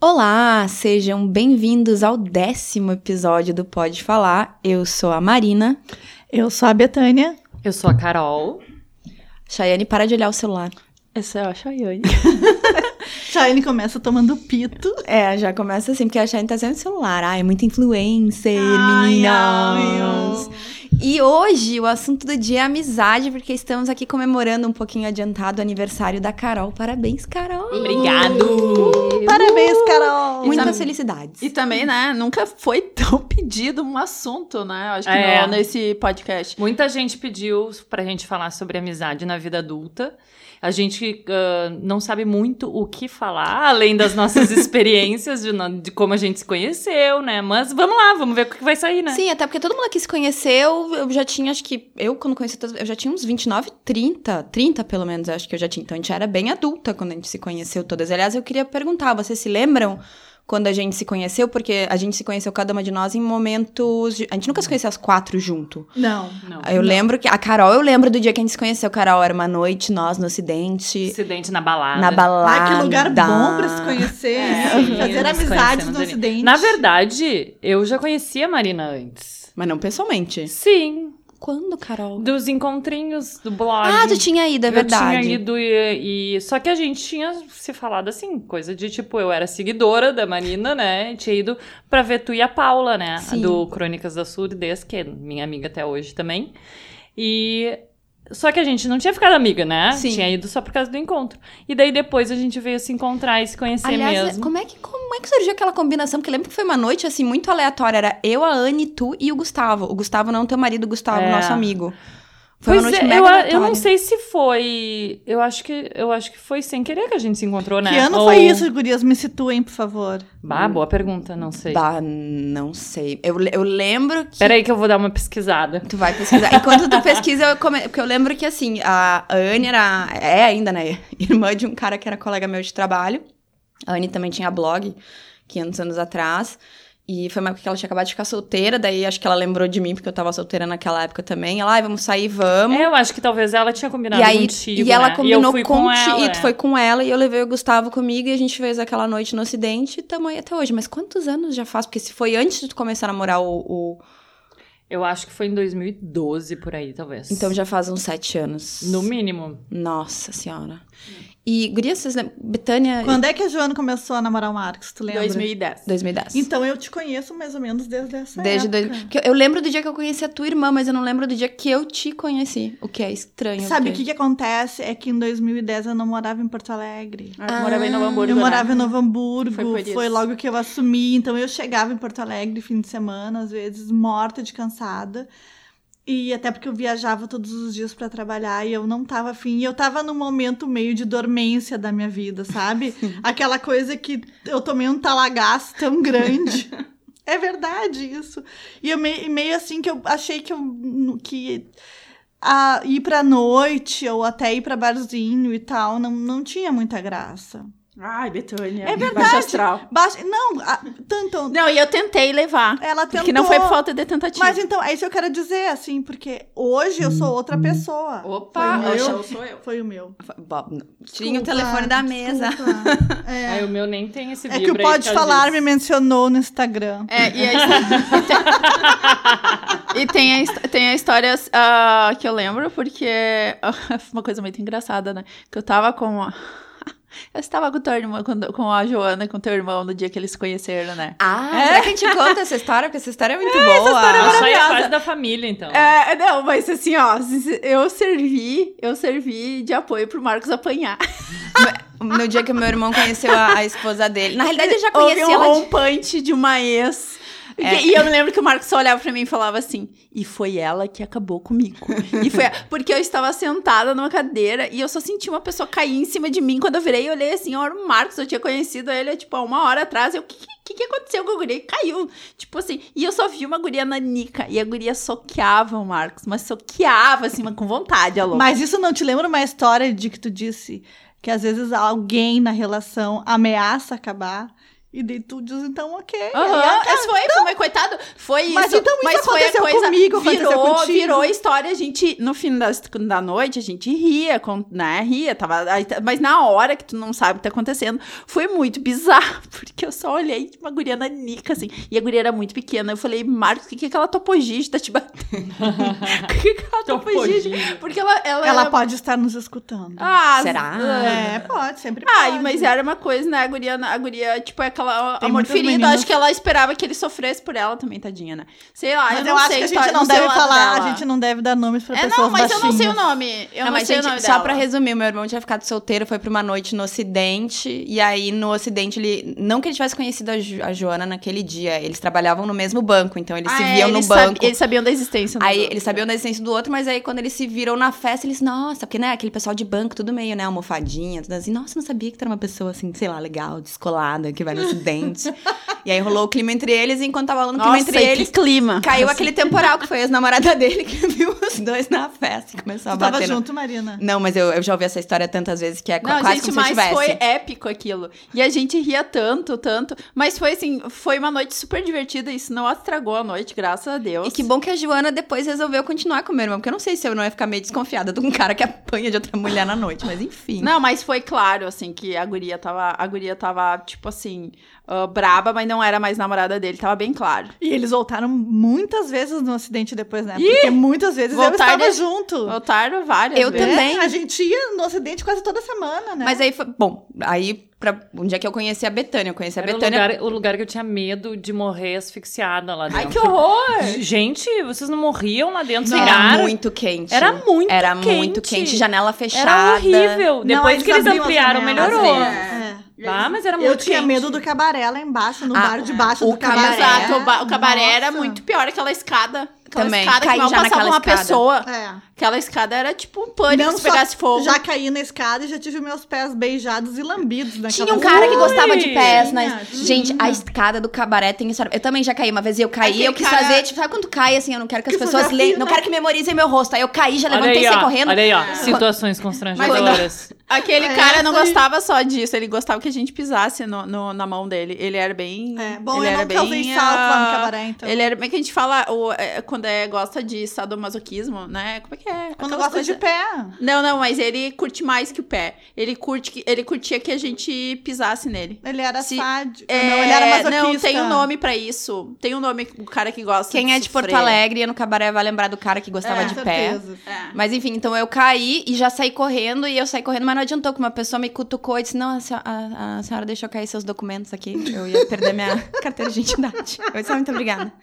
Olá, sejam bem-vindos ao décimo episódio do Pode Falar. Eu sou a Marina. Eu sou a Betânia. Eu sou a Carol. Chayane, para de olhar o celular. Essa é a Chayane. Chayane começa tomando pito. É, já começa assim, porque a Chayane tá sempre no celular. Ai, é muita influencer, Ai, meninas. ai, E hoje o assunto do dia é amizade, porque estamos aqui comemorando um pouquinho adiantado o aniversário da Carol. Parabéns, Carol! Obrigado! Parabéns, Carol! Muitas tam- felicidades. E também, né, nunca foi tão pedido um assunto, né? Eu acho que É. no- nesse podcast. Muita gente pediu pra gente falar sobre amizade na vida adulta. A gente ah, não sabe muito o que falar, além das nossas experiências de, de como a gente se conheceu, né? Mas vamos lá, vamos ver o que vai sair, né? Sim, até porque todo mundo aqui se conheceu, eu já tinha, acho que, eu quando conheci, eu já tinha uns 29, 30, 30 pelo menos, acho que eu já tinha. Então a gente era bem adulta quando a gente se conheceu todas. Aliás, eu queria perguntar, vocês se lembram quando a gente se conheceu? Porque a gente se conheceu cada uma de nós em momentos. de- A gente nunca se conheceu as quatro junto. Não. Não. Eu lembro que. A Carol, eu lembro do dia que a gente se conheceu. Carol, era uma noite, nós no Ocidente. Incidente na balada. Na balada. Ah, que lugar bom pra se conhecer. É, Fazer nos amizades conhecemos no ali. Ocidente. Na verdade, eu já conhecia a Marina antes. Mas não pessoalmente. Sim, Quando, Carol? dos encontrinhos do blog. Ah, tu tinha ido, é verdade. Eu tinha ido e, e- Só que a gente tinha se falado assim, coisa de tipo, eu era seguidora da Marina, né? Tinha ido pra ver tu e a Paula, né? Sim. Do Crônicas da Surdez, que é minha amiga até hoje também. E. Só que a gente não tinha ficado amiga, né? Sim. Tinha ido só por causa do encontro. E daí depois a gente veio se encontrar e se conhecer Aliás, mesmo. como é, que, como é que surgiu aquela combinação? Porque lembro que foi uma noite, assim, muito aleatória. Era eu, a Anne, tu e o Gustavo. O Gustavo não teu marido, o Gustavo, É. nosso amigo. Foi Pois uma noite é, mega eu, eu não sei se foi. Eu acho que eu acho que foi sem querer que a gente se encontrou, né? Que ano Ou- foi isso, gurias? Me situem, por favor. Bah, boa pergunta, não sei. Bah, não sei. Eu, eu lembro que... Peraí que eu vou dar uma pesquisada. Tu vai pesquisar. Enquanto tu pesquisa, eu come... porque eu lembro que, assim, a Anne era... É ainda, né? Irmã de um cara que era colega meu de trabalho. A Anne também tinha blog, 500 anos atrás. E foi uma época que ela tinha acabado de ficar solteira. Daí, acho que ela lembrou de mim, porque eu tava solteira naquela época também. Ela, ai, vamos sair, vamos. É, eu acho que talvez ela tinha combinado E aí, contigo, e ela né? combinou e com, com, ela. e tu é. foi com ela e eu levei o Gustavo comigo e a gente fez aquela noite no Ocidente e tamo aí até hoje. Mas quantos anos já faz? Porque se foi antes de tu começar a namorar o. o- Eu acho que foi em 2012, por aí, talvez. Então já faz uns sete anos. No mínimo. Nossa senhora. E, Guria, vocês lembram? Betânia, Quando é que a Joana começou a namorar o Marcos? Tu lembra? 2010. 2010. Então eu te conheço mais ou menos desde essa Desde época. dois... eu- eu lembro do dia que eu conheci a tua irmã, mas eu não lembro do dia que eu te conheci. O que é estranho. Sabe o que, que acontece? É que em 2010 eu não morava em Porto Alegre. Ah, eu morava em Novo Hamburgo, Eu né? morava em Novo Hamburgo, Foi foi, logo que eu assumi. Então eu chegava em Porto Alegre fim de semana, às vezes morta de cansada. E até porque eu viajava todos os dias pra trabalhar e eu não tava afim. E eu tava num momento meio de dormência da minha vida, sabe? Aquela coisa que eu tomei um talagaço tão grande. é verdade isso. E eu meio, meio assim que eu achei que eu que a, ir pra noite ou até ir pra barzinho e tal não, não tinha muita graça. Ai, Betânia. É verdade. Baixa astral. Baixa, não, a- tanto. Não, e eu tentei levar. Ela tentou. Que não foi por falta de tentativa. Mas então, é isso que eu quero dizer, assim, porque hoje eu sou outra pessoa. Opa, foi o meu. sou eu. Foi o meu. Bob. Tinha o telefone da mesa. É, Aí o meu nem tem esse é que o aí Pode que Falar diz. me mencionou no Instagram. É, e, a his- e tem, a, tem a história ah, que eu lembro, porque uma coisa muito engraçada, né? Que eu tava com. Eu estava com, tua irmã, com, com a Joana e com teu irmão no dia que eles se conheceram, né? Ah, será que a gente conta essa história? Porque essa história é muito boa. Isso aí é maravilhosa. quase da família, então. É, não, mas assim, ó, eu servi, eu servi de apoio pro Marcos apanhar. No dia que o meu irmão conheceu a, a esposa dele. Na realidade, eu já Houve conhecia um ela de... rompante de uma ex. É. E, e eu me lembro que o Marcos só olhava pra mim e falava assim, e foi ela que acabou comigo. e foi porque eu estava sentada numa cadeira e eu só senti uma pessoa cair em cima de mim. Quando eu virei, eu olhei assim, ó, o Marcos, eu tinha conhecido ele, tipo, há uma hora atrás. Eu, o que, que, que aconteceu com a guria? Caiu. Tipo assim, e eu só vi uma guria nanica. E a guria soqueava o Marcos, mas soqueava, assim, mas com vontade, a louca. Mas isso não te lembra uma história de que tu disse que às vezes alguém na relação ameaça acabar E daí tu diz, então, ok. Mas foi, foi, mas coitado, foi Mas isso. então isso mas foi a aconteceu coisa, comigo, aconteceu virou, virou história, a gente, no fim das, da noite, a gente ria, né, ria, tava, tá- mas na hora que tu não sabe o que tá acontecendo, foi muito bizarro, porque eu só olhei de uma guria nanica, assim, e a guria era muito pequena, eu falei, Marcos, o que que aquela topogiste tá te batendo? O que que aquela topogiste? Topogiste. Porque ela, ela, Ela era- pode estar nos escutando. Ah, Será? É, pode, sempre pode. Ai, mas era uma coisa, né? A guria, a guria tipo, é aquela Tem amor muitas ferido. meninas- Acho que ela esperava que ele sofresse por ela também, tadinha, né? Sei lá, Mas eu eu, não acho sei. que a gente não deve falar, dela. a gente não deve dar nomes pra É, pessoas não, mas eu não sei o baixinhas. nome. Eu não, mas, sei gente, o nome só dela. pra resumir, meu irmão tinha ficado solteiro, foi pra uma noite no Ocidente, e aí no Ocidente ele. Não que ele tivesse conhecido a, Jo- a Joana naquele dia, eles trabalhavam no mesmo banco, então eles Ah, se é, viam no eles sabi- banco. eles sabiam da existência. do Aí outro. eles sabiam da existência do outro, mas aí quando eles se viram na festa, eles, nossa, porque né, aquele pessoal de banco, tudo meio, né, almofadinha, tudo assim, nossa, não sabia que tu era uma pessoa assim, sei lá, legal, descolada, que vai no Ocidente. e aí rolou o clima entre eles, e enquanto tava rolando o clima Nossa, entre e eles, que clima. caiu aquele temporal, que foi a ex-namorada dele que viu os dois na festa e começou a Tu tava bater. no- junto, Marina? Não, mas eu, eu já ouvi essa história tantas vezes que é Não, quase gente, como se mas tivesse. foi épico aquilo. E a gente ria tanto, tanto. Mas foi assim, foi uma noite super divertida. Isso não estragou a noite, graças a Deus. E que bom que a Joana depois resolveu continuar com o meu irmão, porque eu não sei se eu não ia ficar meio desconfiada de um cara que apanha de outra mulher na noite, mas enfim. Não, mas foi claro, assim, que a guria tava, a guria tava, tipo assim, ah, braba, mas não era mais namorada dele, tava bem claro. E eles voltaram muitas vezes no acidente depois, né? Porque muitas vezes eu voltaram estava de- junto. Voltaram várias Eu vezes. também. É, a gente ia no acidente quase toda semana, né? Mas aí foi. Bom, aí pra, um dia que eu conheci a Betânia, eu conheci a Era o Betânia. lugar, o lugar que eu tinha medo de morrer asfixiada lá dentro. Ai, que horror! Gente, vocês não morriam lá dentro sem Era muito quente. Era muito Era quente. muito quente, janela fechada. Era horrível. Não, Depois que eles ampliaram, melhorou. É. Ah, mas era muito Eu tinha quente. medo do cabaré lá embaixo, no Ah, bar de baixo o do cabaré. cabaré. Exato, o, ba- o cabaré era Nossa. muito pior, aquela escada. Aquela Também, escada que caí mal já passava naquela uma escada. pessoa. É. Aquela escada era tipo um pânico Não se pegasse fogo. Já caí na escada e já tive meus pés beijados e lambidos naquela Tinha um cara que gostava de pés, né? Gente, a escada do cabaré tem história. Eu também já caí uma vez e eu caí, Aquele eu quis cara- fazer, tipo, sabe quando cai assim, eu não quero que as Que pessoas leiam, não né? quero que memorizem meu rosto. Aí eu caí, já levantei e saí correndo. Olha aí, ó. Situações constrangedoras. Aquele É, cara não gostava só disso, ele gostava que a gente pisasse no, no- na mão dele. Ele era bem. É, bom, ele eu era não bem, salto lá no ah, cabaré, então. Ele era bem que a gente fala o, é, quando é, gosta de sadomasoquismo, né? Como é que é? Quando Aquelas gosta de coisas- pé. Não, não, mas ele curte mais que o pé. Ele curte que ele curtia que a gente pisasse nele. Ele era Se- sádico. É, não, ele era masoquista. Não, tem um nome pra isso. Tem um nome, o cara que gosta Quem é de Porto sofrer. Alegre e no cabaré vai lembrar do cara que gostava É, de Com pé. certeza. É. Mas enfim, então eu caí e já saí correndo, e eu saí correndo, mas não adiantou que uma pessoa me cutucou e disse: Não, a, senhora- a- a senhora deixou cair seus documentos aqui. Eu ia perder minha carteira de identidade. Eu disse: ah, muito obrigada.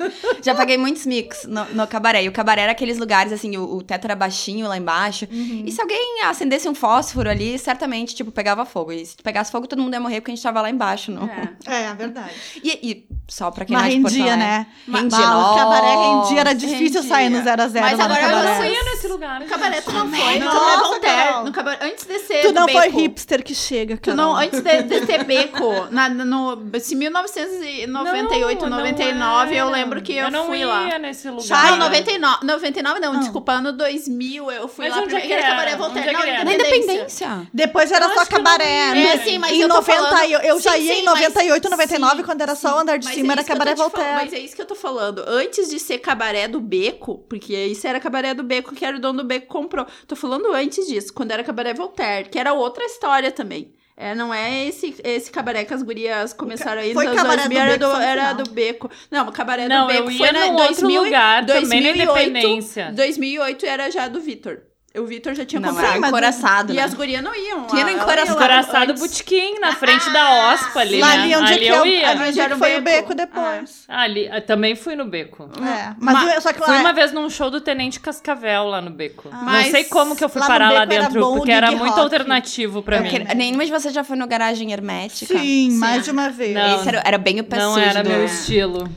já paguei muitos micos no, no cabaré. E o cabaré era aqueles lugares, assim, o, o teto era baixinho lá embaixo. E se alguém acendesse um fósforo ali, certamente, tipo, pegava fogo. E se pegasse fogo, todo mundo ia morrer porque a gente tava lá embaixo. No... É. É, é verdade. E, e só pra quem Mas não é de Porto rendia, Alegre. né? Rendia, Bah, o cabaré rendia, era difícil sair no rendia. 0 a 0 Mas no agora eu não ia nesse lugar. No cabaré tu não foi, tu Nossa, não é Voltaire. Carol. No cabaré, antes de ser Tu não foi beco. hipster que chega, Tu cara. não, antes de, de ter beco, na, no, se 1998, Não, não 99, eu era. Lembro que eu, eu não fui ia lá. nesse lugar. Chai, Não, 99, 99 não, Não. desculpa, ano 2000 eu fui Mas lá onde é que era? cabaré Voltaire, é não, era? Na Independência. Depois era Eu só não cabaré. ia. É, sim, mas em eu tô 90, falando- eu, eu já Sim, ia sim, em mas- 98, 99, sim, quando era só o andar de Mas cima, é era cabaré Voltaire. Mas é isso que eu tô falando. Antes de ser cabaré do beco, porque isso era cabaré do beco que era o dono do beco que comprou. Tô falando antes disso, quando era cabaré Voltaire, que era outra história também. É, não é esse, esse cabaré que as gurias começaram aí foi nos anos cabaré do 2000, era, beco do, era do beco. Não, o cabaré Não, do beco eu foi num outro 2000, lugar, também na 2008, Independência. 2008 era já do Vitor. O Vitor já tinha Não, comprado. era mas- encoraçado, E né? as gurias não iam. Tinha no Ah, encoraçado. Encoraçado. Botequim, na frente da OSPA ali, Lá né? ali onde é ali que eu eu, ia. ali onde é Era foi o beco. beco depois. Ali, ah, também fui no beco. É, mas, Ma- o- só que lá Fui é- uma vez num show do Tenente Cascavel lá no beco. Mas Não sei como que eu fui lá parar lá era dentro, o porque era muito rock. alternativo pra Eu mim. que- Nenhuma de vocês já foi no garagem hermética? Sim, mais de uma vez. Não. Esse era, era bem o pé Não era do- meu estilo.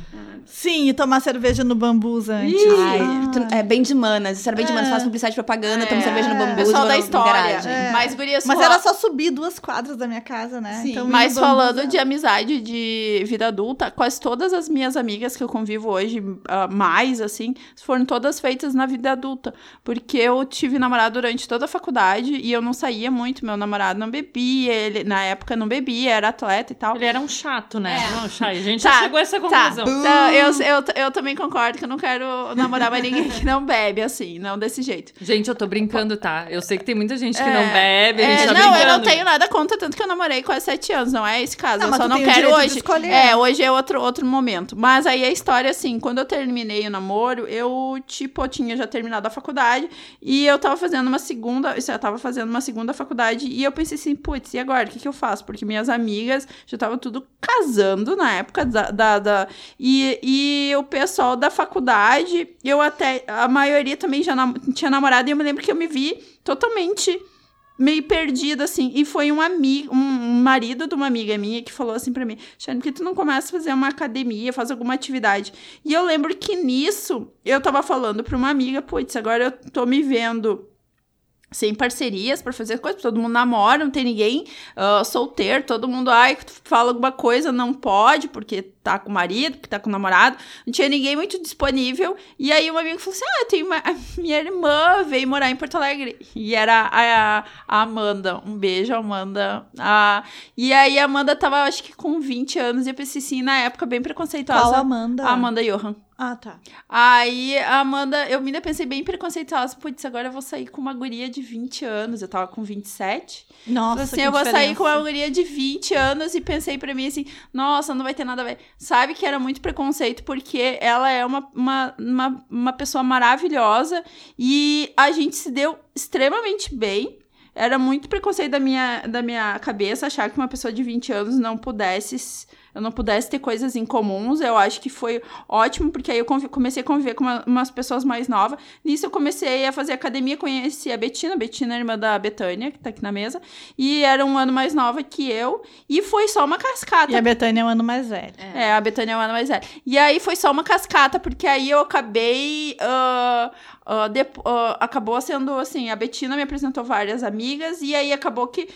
Sim, e tomar cerveja no bambus antes. Ai, Ah. é bem de manas. Isso era bem de manas. É. Faz publicidade propaganda, toma É, cerveja no bambu. pessoal da história. garagem. É. Mas, gurias, Mas era só subir duas quadras da minha casa, né? Sim. Então, Mas bambus falando é- de amizade de vida adulta, quase todas as minhas amigas que eu convivo hoje, ah, mais assim, foram todas feitas na vida adulta. Porque eu tive namorado durante toda a faculdade e eu não saía muito. Meu namorado não bebia, ele na época não bebia, era atleta e tal. Ele era um chato, né? É. Não, Chay, a gente Tá, já chegou a essa Tá, conclusão. então, eu, eu, eu também concordo que eu não quero namorar mais ninguém que não bebe, assim, não desse jeito. Gente, eu tô brincando, tá? Eu sei que tem muita gente que É, não bebe, a gente É, tá não, eu não brincando. tenho nada contra, tanto que eu namorei quase sete anos, não é esse caso. Não, eu só não quero hoje. escolher. É, hoje é outro, outro momento. Mas aí a história, assim, quando eu terminei o namoro, eu, tipo, eu tinha já terminado a faculdade e eu tava fazendo uma segunda. Eu tava fazendo uma segunda faculdade e eu pensei assim, putz, e agora? O que, que eu faço? Porque minhas amigas já estavam tudo casando na época da. da, da- e, e o pessoal da faculdade, eu até. A maioria também já nam- tinha namorado e eu me lembro que eu me vi totalmente meio perdida, assim. E foi um amigo, um marido de uma amiga minha que falou assim pra mim: Shane, por que tu não começa a fazer uma academia, faz alguma atividade? E eu lembro que nisso eu tava falando pra uma amiga: putz, agora eu tô me vendo. Sem parcerias pra fazer coisas, todo mundo namora, não tem ninguém ah, solteiro, todo mundo, ai, fala alguma coisa, não pode, porque tá com o marido, porque tá com o namorado, não tinha ninguém muito disponível. E aí uma amiga falou assim: Ah, tem uma. minha irmã veio morar em Porto Alegre. E era a, a Amanda. Um beijo, Amanda. Ah, e aí a Amanda tava, acho que com 20 anos, e eu pensei assim, na época, bem preconceituosa. Qual Amanda? A Amanda Johan. Ah, tá. Aí a Amanda, eu me pensei bem preconceituosa. Putz, agora eu vou sair com uma guria de 20 anos. Eu tava com 27. Nossa, assim, que eu vou sair com uma guria de 20 anos e pensei pra mim assim, nossa, não vai ter nada a ver. Sabe que era muito preconceito porque ela é uma, uma, uma, uma pessoa maravilhosa e a gente se deu extremamente bem. Era muito preconceito da minha, da minha cabeça achar que uma pessoa de 20 anos não pudesse eu não pudesse ter coisas em comuns. Eu acho que foi ótimo, porque aí eu comecei a conviver com uma- umas pessoas mais novas. Nisso eu comecei a fazer academia, conheci a Betina, a Betina é irmã da Betânia, que tá aqui na mesa, e era um ano mais nova que eu, e foi só uma cascata. E a Betânia é um ano mais velha. É, a Betânia é um ano mais velha. E aí foi só uma cascata, porque aí eu acabei. ah, ah, dep- ah, acabou sendo assim: a Betina me apresentou várias amigas, e aí acabou que,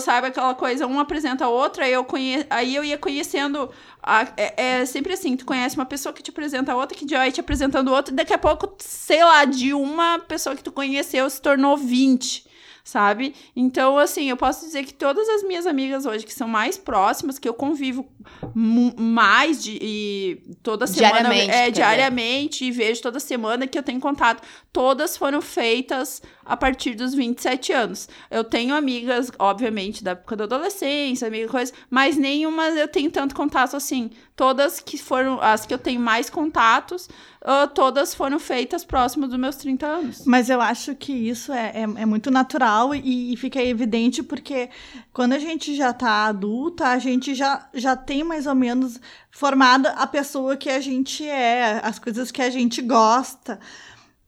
sabe, aquela coisa, um apresenta a outra, aí eu, conhe... aí eu ia conhecendo. a- é, é sempre assim: tu conhece uma pessoa que te apresenta a outra, que já vai te apresentando outra, e daqui a pouco, sei lá, de uma pessoa que tu conheceu se tornou 20 sabe? Então, assim, eu posso dizer que todas as minhas amigas hoje, que são mais próximas, que eu convivo mais de, e toda semana, Diariamente, é, diariamente, e vejo toda semana que eu tenho contato, todas foram feitas a partir dos 27 anos. Eu tenho amigas, obviamente, da época da adolescência, amiga coisa, mas nenhuma eu tenho tanto contato assim. Todas que foram, as que eu tenho mais contatos, ah, todas foram feitas próximo dos meus 30 anos. Mas eu acho que isso é, é, é muito natural e, e fica evidente porque quando a gente já tá adulta, a gente já, já tem mais ou menos formada a pessoa que a gente é, as coisas que a gente gosta.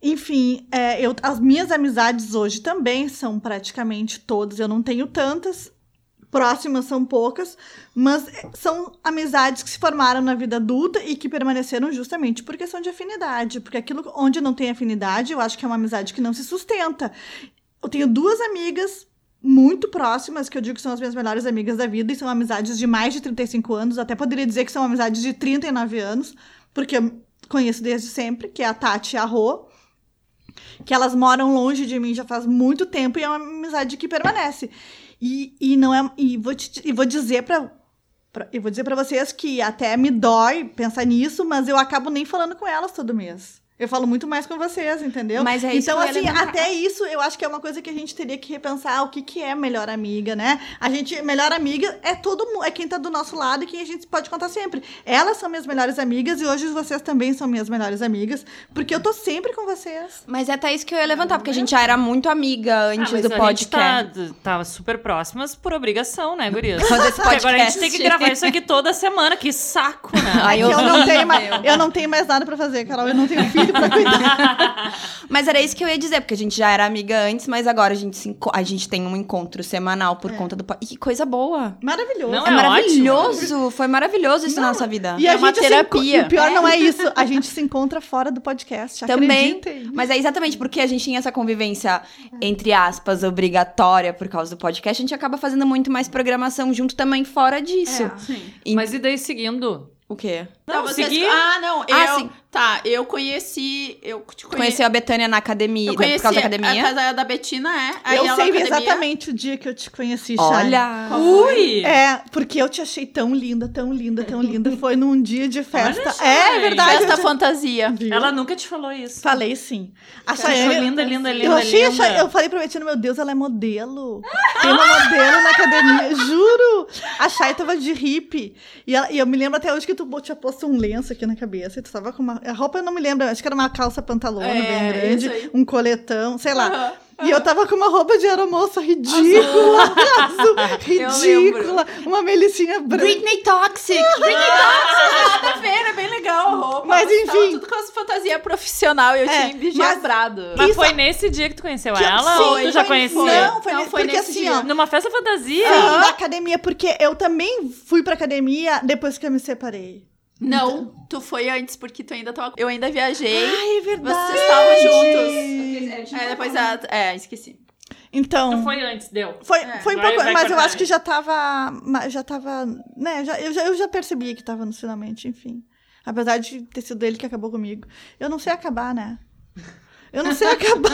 Enfim, é, eu, as minhas amizades hoje também são praticamente todas. Eu não tenho tantas, próximas são poucas, mas é, são amizades que se formaram na vida adulta e que permaneceram justamente por questão de afinidade. Porque aquilo onde não tem afinidade, eu acho que é uma amizade que não se sustenta. Eu tenho duas amigas muito próximas, que eu digo que são as minhas melhores amigas da vida, e são amizades de mais de 35 anos, até poderia dizer que são amizades de 39 anos, porque eu conheço desde sempre, que é a Tati e a Rô, que elas moram longe de mim já faz muito tempo e é uma amizade que permanece. E, e não é e vou te, e vou dizer para eu vou dizer para vocês que até me dói pensar nisso, mas eu acabo nem falando com elas todo mês. Eu falo muito mais com vocês, entendeu? Mas é isso então, assim, até isso eu acho que é uma coisa que a gente teria que repensar o que, que é melhor amiga, né? A gente, melhor amiga é todo mundo, é quem tá do nosso lado e quem a gente pode contar sempre. Elas são minhas melhores amigas e hoje vocês também são minhas melhores amigas, porque eu tô sempre com vocês. Mas é até isso que eu ia levantar, porque a gente já era muito amiga antes Ah, mas do a podcast. gente tá, tá super próximas por obrigação, né, gurias? Quando esse Porque agora a gente podcast- tem que gravar isso aqui toda semana. Que saco, né? Ai, eu, eu- não tenho mais, eu não tenho mais nada pra fazer, Carol. Eu não tenho filho cuidar. Mas era isso que eu ia dizer, porque a gente já era amiga antes, mas agora a gente, se a gente tem um encontro semanal por É. conta do. E que coisa boa! Maravilhoso. Não, É, é maravilhoso! Foi maravilhoso isso na nossa vida. E É a uma gente se terapia. o pior não é isso, a gente se encontra fora do podcast. Também. acreditem. Mas é exatamente porque a gente tinha essa convivência, entre aspas, obrigatória por causa do podcast, a gente acaba fazendo muito mais programação junto também fora disso. É. Sim. E- Mas e daí seguindo? O quê? Não, Então, vocês- seguir. Ah, não. Ah, eu, sim. Tá, eu conheci. Eu te conheci. A Betânia na academia, eu por conheci causa da a academia? casa da Betina, é. Aí eu ela sei academia- exatamente o dia que eu te conheci, Chay. Olha! Ui! É, porque eu te achei tão linda, tão linda, tão linda. Foi num dia de festa. Olha, é, Chay. é verdade. Festa fantasia. Viu? Ela nunca te falou isso. Falei sim. A achou Chayane- linda, linda, linda, eu achei, a linda. Chay- eu falei pra Betina, meu Deus, ela é modelo. Tem uma modelo na academia, juro. A Chay tava de hippie. E, ela- e eu me lembro até hoje que tu tinha posto um lenço aqui na cabeça. E tu tava com uma. A roupa eu não me lembro, acho que era uma calça pantalona É, bem grande, um coletão, sei lá. Aham. E eu tava com uma roupa de aeromoça ridícula, azul, ridícula, uma melicinha branca. Britney Toxic! Nada a ver, é bem legal a roupa. Mas, enfim. tudo com as fantasias profissional e eu É, tinha envigiabrado. Mas Isso- foi nesse dia que tu conheceu Que- ela sim, ou tu já foi- conhecia? Não, foi, Não, ne- foi porque nesse assim, dia. ó. Numa festa fantasia? Sim, da academia, porque eu também fui pra academia depois que eu me separei. Não, tu foi antes, porque tu ainda tava. Eu ainda viajei. Ai, é verdade. Vocês estavam juntos. É, depois a. É, esqueci. Então, Então foi antes, deu. foi, É. foi um pouco, vai mas eu acho aí. que já tava, já tava, né, já, eu, já, eu já percebi que tava nos finalmente, enfim. Apesar de ter sido ele que acabou comigo. Eu não sei acabar, né? Eu não sei acabar.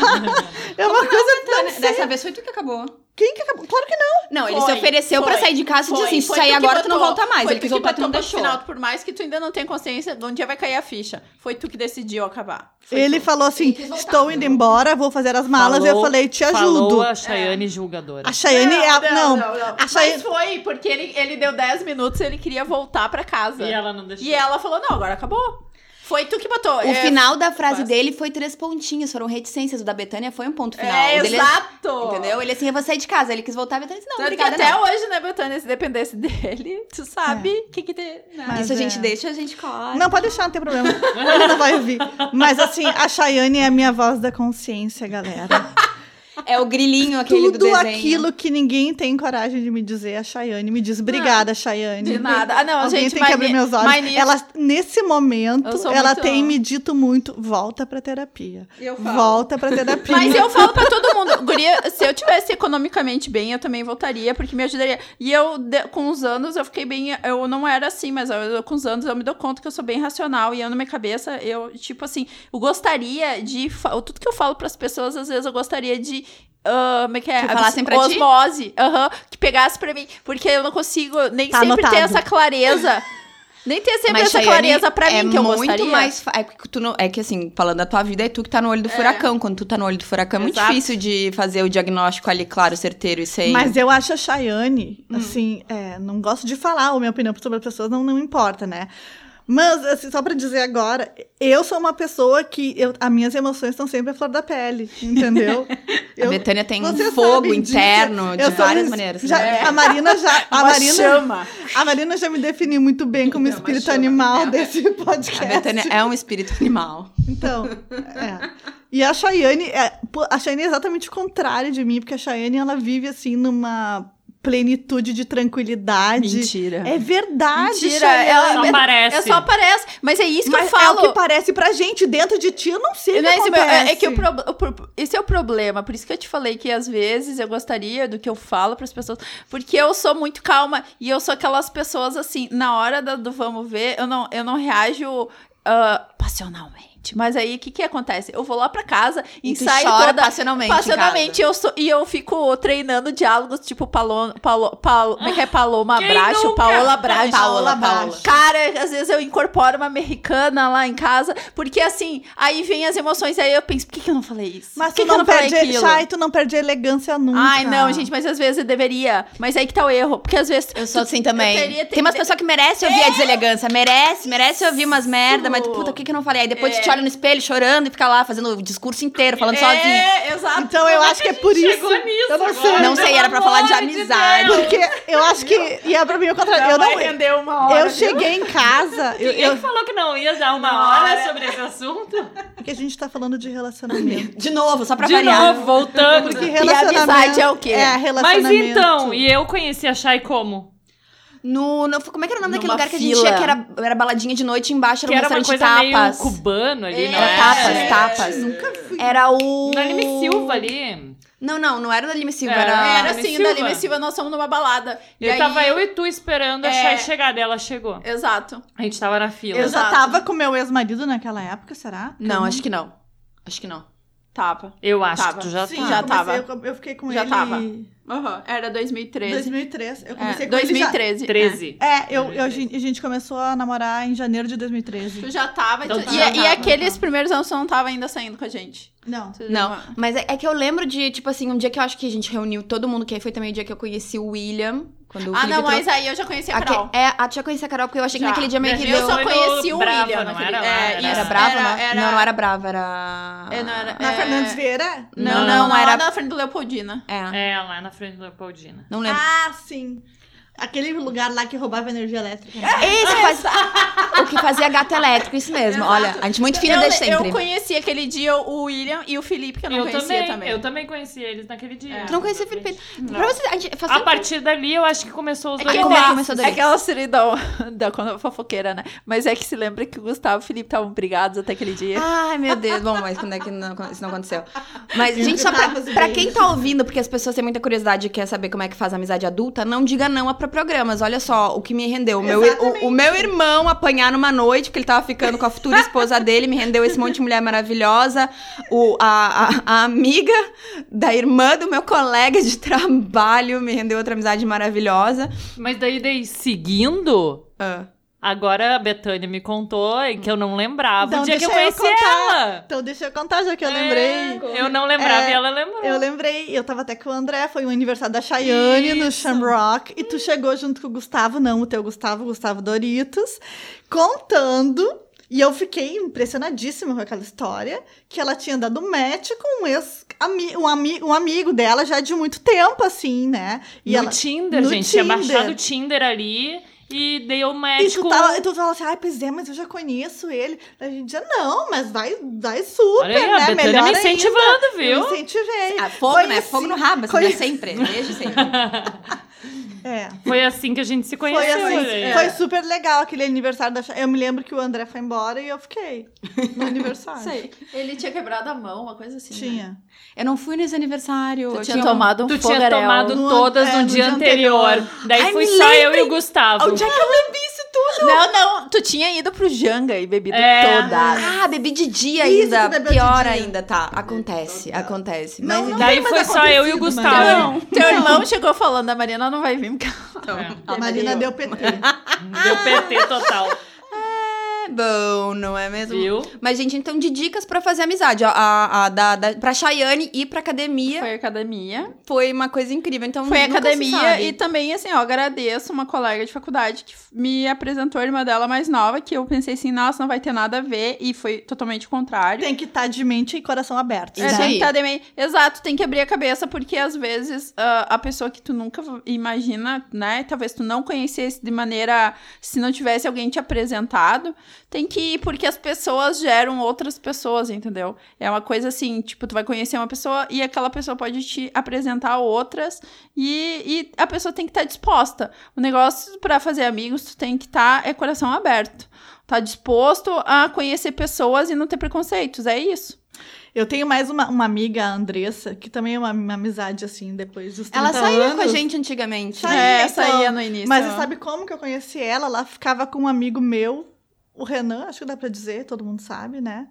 É uma coisa tão Dessa séria. vez foi tu que acabou. Quem que acabou? Claro que não. Não, ele Foi, se ofereceu pra foi, sair de casa e disse assim: se Foi sair tu que agora, tu não botou- volta mais. foi Ele quis que voltar, tu não deixou. final, por mais que tu ainda não tenha consciência, um dia vai cair a ficha. Foi tu que decidiu acabar. Foi Ele tu. falou assim: Ele quis voltar. estou indo embora, vou fazer as malas. e eu Falou- falei: te Falou ajudo. a Chayane julgadora. A Chayane é a. Não, a Mas Chayane. foi, porque ele, ele deu 10 minutos e ele queria voltar pra casa. E ela não deixou. E ela falou: não, agora acabou. Foi tu que botou. O É, final da frase fácil. dele foi três pontinhos, foram reticências. O da Betânia foi um ponto final. É, O dele- exato. Entendeu? Ele assim, eu vou sair de casa. Ele quis voltar, a Betânia disse, não, Tanto que obrigada, até não. hoje, né, Betânia, se dependesse dele, tu sabe o que que tem. né? Isso a gente é. deixa, a gente corre. Não, pode deixar, não tem problema. Ele não vai ouvir. Mas assim, a Chayane é a minha voz da consciência, galera. É o grilinho aquele do Tudo desenho. aquilo que ninguém tem coragem de me dizer, a Chayane me diz. Obrigada, Chayane. De nada. Ah, não, Alguém gente, tem que abrir ni- meus olhos. Ela, nesse momento, ela muito- tem me dito muito, volta pra terapia. Eu falo. Volta pra terapia. Mas eu falo pra todo mundo, guria, se eu tivesse economicamente bem, eu também voltaria, porque me ajudaria. E eu, de- com os anos, eu fiquei bem. Eu não era assim, mas eu- com os anos eu me dou conta que eu sou bem racional. E eu, na minha cabeça, eu, tipo assim, eu gostaria de. Tudo que eu falo pras pessoas, às vezes eu gostaria de. Como é que é? Que falassem pra ti? Osmose. Aham. que pegasse pra mim. Porque eu não consigo nem Tá sempre ter anotado. essa clareza. nem ter sempre Mas, essa Chayane, clareza pra mim é que eu muito gostaria. mais é, que tu não- é que assim, falando da tua vida, é tu que tá no olho do furacão. Quando tu tá no olho do furacão, é muito Exato. difícil de fazer o diagnóstico ali, claro, certeiro e sem. Mas eu acho a Chayane, Hum. assim, é, não gosto de falar a minha opinião sobre as pessoas, não, não importa, né? Mas, assim, só pra dizer agora, eu sou uma pessoa que. Eu, as minhas emoções estão sempre à flor da pele, entendeu? a Eu- Betânia tem um fogo interno de várias maneiras. já- né? A Marina já. A Uma Marina, chama. a Marina já me definiu muito bem como uma espírito chama. animal É. desse A podcast. Betânia é um espírito animal. Então, é. E a Chayane, é, a Chayane é exatamente o contrário de mim, porque a Chayane, ela vive, assim, numa plenitude de tranquilidade. Mentira. É verdade, Mentira, ela- Só parece. É só parece. Mas é isso que Mas eu falo. é o que parece pra gente, dentro de ti, eu não sei o que esse meu- acontece. é, é que o pro- esse é o problema. Por isso que eu te falei que às vezes eu gostaria do que eu falo pras pessoas. Porque eu sou muito calma e eu sou aquelas pessoas assim, na hora do, do vamos ver, eu não, eu não reajo ah, passionalmente. Mas aí o que que acontece? Eu vou lá pra casa e E tu ensaio chora toda. passionalmente Passionalmente, eu sou, e eu fico treinando diálogos tipo Paloma. Palo, palo, como é que é Paloma Quem Bracho? nunca? Paola Bracho. Paola Bracho. Cara, às vezes eu incorporo uma americana lá em casa, porque assim, aí vem as emoções, aí eu penso, por que, que eu não falei isso? Mas por que tu que eu não, não falei perde? Chay, tu não perde elegância nunca. Ai, não, gente, mas às vezes eu deveria. Mas aí que tá o erro. Porque às vezes. Eu sou assim também. teria- Tem umas pessoas que merecem ouvir a deselegância. Merece, merece ouvir umas merda, mas puta, o que, que que eu não falei? Aí depois tu te olha no espelho chorando e fica lá fazendo o discurso inteiro, falando sozinha. É, exato. Então eu acho que é por isso. Chegou nisso eu não agora. sei. Não sei, era pra falar de de amizade. Deus. Porque eu acho que. E é pra mim o contrário. Eu não. render uma hora. Eu cheguei em casa. Eu, Quem eu, falou que não ia dar uma hora sobre esse assunto? porque a gente tá falando de relacionamento. De novo, só pra De variar. novo, voltando. Porque E relacionamento. amizade é o quê? É, Mas relacionamento. então, e eu conheci a Chay como? No, no- como é que era o nome daquele lugar que a gente fila. ia, que era, era baladinha de noite, embaixo Que era um era uma coisa meio tapas. cubano ali, É, não Era é? tapas, É. tapas. Nunca fui. Era o... Na Lime Silva ali. Não, não, não era da Lime Silva, Era- era... Era assim, Silva. da Lime Silva, nós fomos numa balada. E E aí... tava eu e tu esperando a É. Chay chegar, daí ela chegou. Exato. A gente tava na fila. Eu já Exato. tava com meu ex-marido naquela época, será? Não, acho que não. Acho que não. Tava. Eu acho Tava. que tu já Sim, tá. já tava. Eu, eu fiquei com Já ele. tava. Aham. Era 2013. 2003. Eu É, comecei com ele. já- 2013. 13. É, eu, eu, a gente- começou a namorar em janeiro de 2013. Tu já tava. Então tu- tu e, já e tava, aqueles primeiros anos tu não tava ainda saindo com a gente. Não. Tu- Não, mas é, é que eu lembro de, tipo assim, um dia que eu acho que a gente reuniu todo mundo, que aí foi também o dia que eu conheci o William. Quando o Ah, não, mas aí eu já conheci a Carol. É, a tia conhecia a Carol, porque eu achei que Já. naquele dia meio que Eu Eu deu... só conheci o Brava, William não naquele era? é, Era- isso, Era brava, era, não? era- Não, não era brava, era... É, não era. Na é... Fernandes Vieira? Não, Não, não, não, era era- na frente do Leopoldina. É, É, lá na frente da Leopoldina. não lembro. Ah, sim. Aquele lugar lá que roubava energia elétrica. Esse que faz... o que fazia gato elétrico, isso mesmo. Olha, a gente muito fina eu, desde sempre. eu conheci aquele dia o William e o Felipe, que eu não Eu conhecia também, também. eu também conheci eles naquele dia. Tu não conhecia o Felipe? Pra você, a gente A tempo- partir dali, eu acho que começou os É dois. que como é que começou daí? É aquela série da, quando fofoqueira, né? Mas é que se lembra que o Gustavo e o Felipe estavam brigados até aquele dia. Ai, meu Deus. Bom, mas quando é que não, isso não aconteceu? Mas, Eu gente, só pra, pra quem tá ouvindo, porque as pessoas têm muita curiosidade e quer saber como é que faz amizade adulta, não diga não a programas. Olha só o que me rendeu. O meu, o, o meu irmão apanhar numa noite, porque ele tava ficando com a futura esposa dele, me rendeu esse monte de mulher maravilhosa. O, a, a, a amiga da irmã do meu colega de trabalho me rendeu outra amizade maravilhosa. Mas daí, daí, seguindo, Ah. Agora a Betânia me contou e que eu não lembrava Então, o dia que eu eu conheci contar. ela. Então deixa eu contar, já que eu lembrei. É, eu não lembrava É, e ela lembrou. Eu lembrei, eu tava até com o André, foi o aniversário da Chayane no Isso. Shamrock, e tu chegou junto com o Gustavo, não o teu Gustavo, o Gustavo Doritos, contando, e eu fiquei impressionadíssima com aquela história, que ela tinha dado match com um ex ami um, ami um amigo dela já de muito tempo, assim, né? E no ela, Tinder, no gente. Tinha baixado o Tinder ali e dei o E match tu, tava, e tu fala assim, ai, pois é, mas eu já conheço ele. A gente dizia, não, mas vai, vai super, Olha aí, né? a Melhor me ainda. incentivando, viu? Eu incentivei. Ah, fogo, Foi né? Fogo no rabo, assim, assim. Sempre. Desde sempre. É. Foi assim que a gente se conheceu. Foi assim, né? foi super legal aquele aniversário da Eu me lembro que o André foi embora e eu fiquei no aniversário. Sei. Ele tinha quebrado a mão, uma coisa assim. Né? Tinha. Eu não fui nesse aniversário. Tu eu tinha tomado um Tu tinha fogarel. tomado No- todas é, no, no dia dia anterior. anterior. Daí Ai, fui só eu e o Gustavo. Onde é que eu lembro isso tudo? Não, não, tu tinha ido pro Janga e bebido É. toda. Ah, bebi de dia Isso, ainda. Pior dia. ainda, tá. Acontece, acontece. Não, Mas não Daí foi só eu e o Gustavo. mas- Não, teu irmão chegou falando, a Mariana não vai vir. porque Então, É. A Marina deu PT. Deu PT total. Bom, não é mesmo? Viu? Mas, gente, então, de dicas pra fazer amizade. ó, A, a, da, da, pra Chayane ir pra academia Foi academia. foi uma coisa incrível. Então, Foi academia e também, assim, ó, agradeço uma colega de faculdade que me apresentou a irmã dela mais nova, que eu pensei assim, nossa, não vai ter nada a ver, e foi totalmente o contrário. Tem que estar de mente e coração aberto. É, tem aí. que tá de meio- Exato, tem que abrir a cabeça, porque às vezes ah, a pessoa que tu nunca imagina, né? Talvez tu não conhecesse de maneira. Se não tivesse alguém te apresentado, tem que ir, porque as pessoas geram outras pessoas, entendeu? É uma coisa assim, tipo, tu vai conhecer uma pessoa e aquela pessoa pode te apresentar outras e, e a pessoa tem que estar disposta. O negócio pra fazer amigos, tu tem que estar é coração aberto. Tá disposto a conhecer pessoas e não ter preconceitos, é isso. Eu tenho mais uma, uma amiga, a Andressa, que também é uma, uma amizade, assim, depois dos 30 Ela saía anos. com a gente antigamente. Saía, é, então. saía no início. Mas você sabe como que eu conheci ela? Ela ficava com um amigo meu, o Renan, acho que dá pra dizer, todo mundo sabe, né?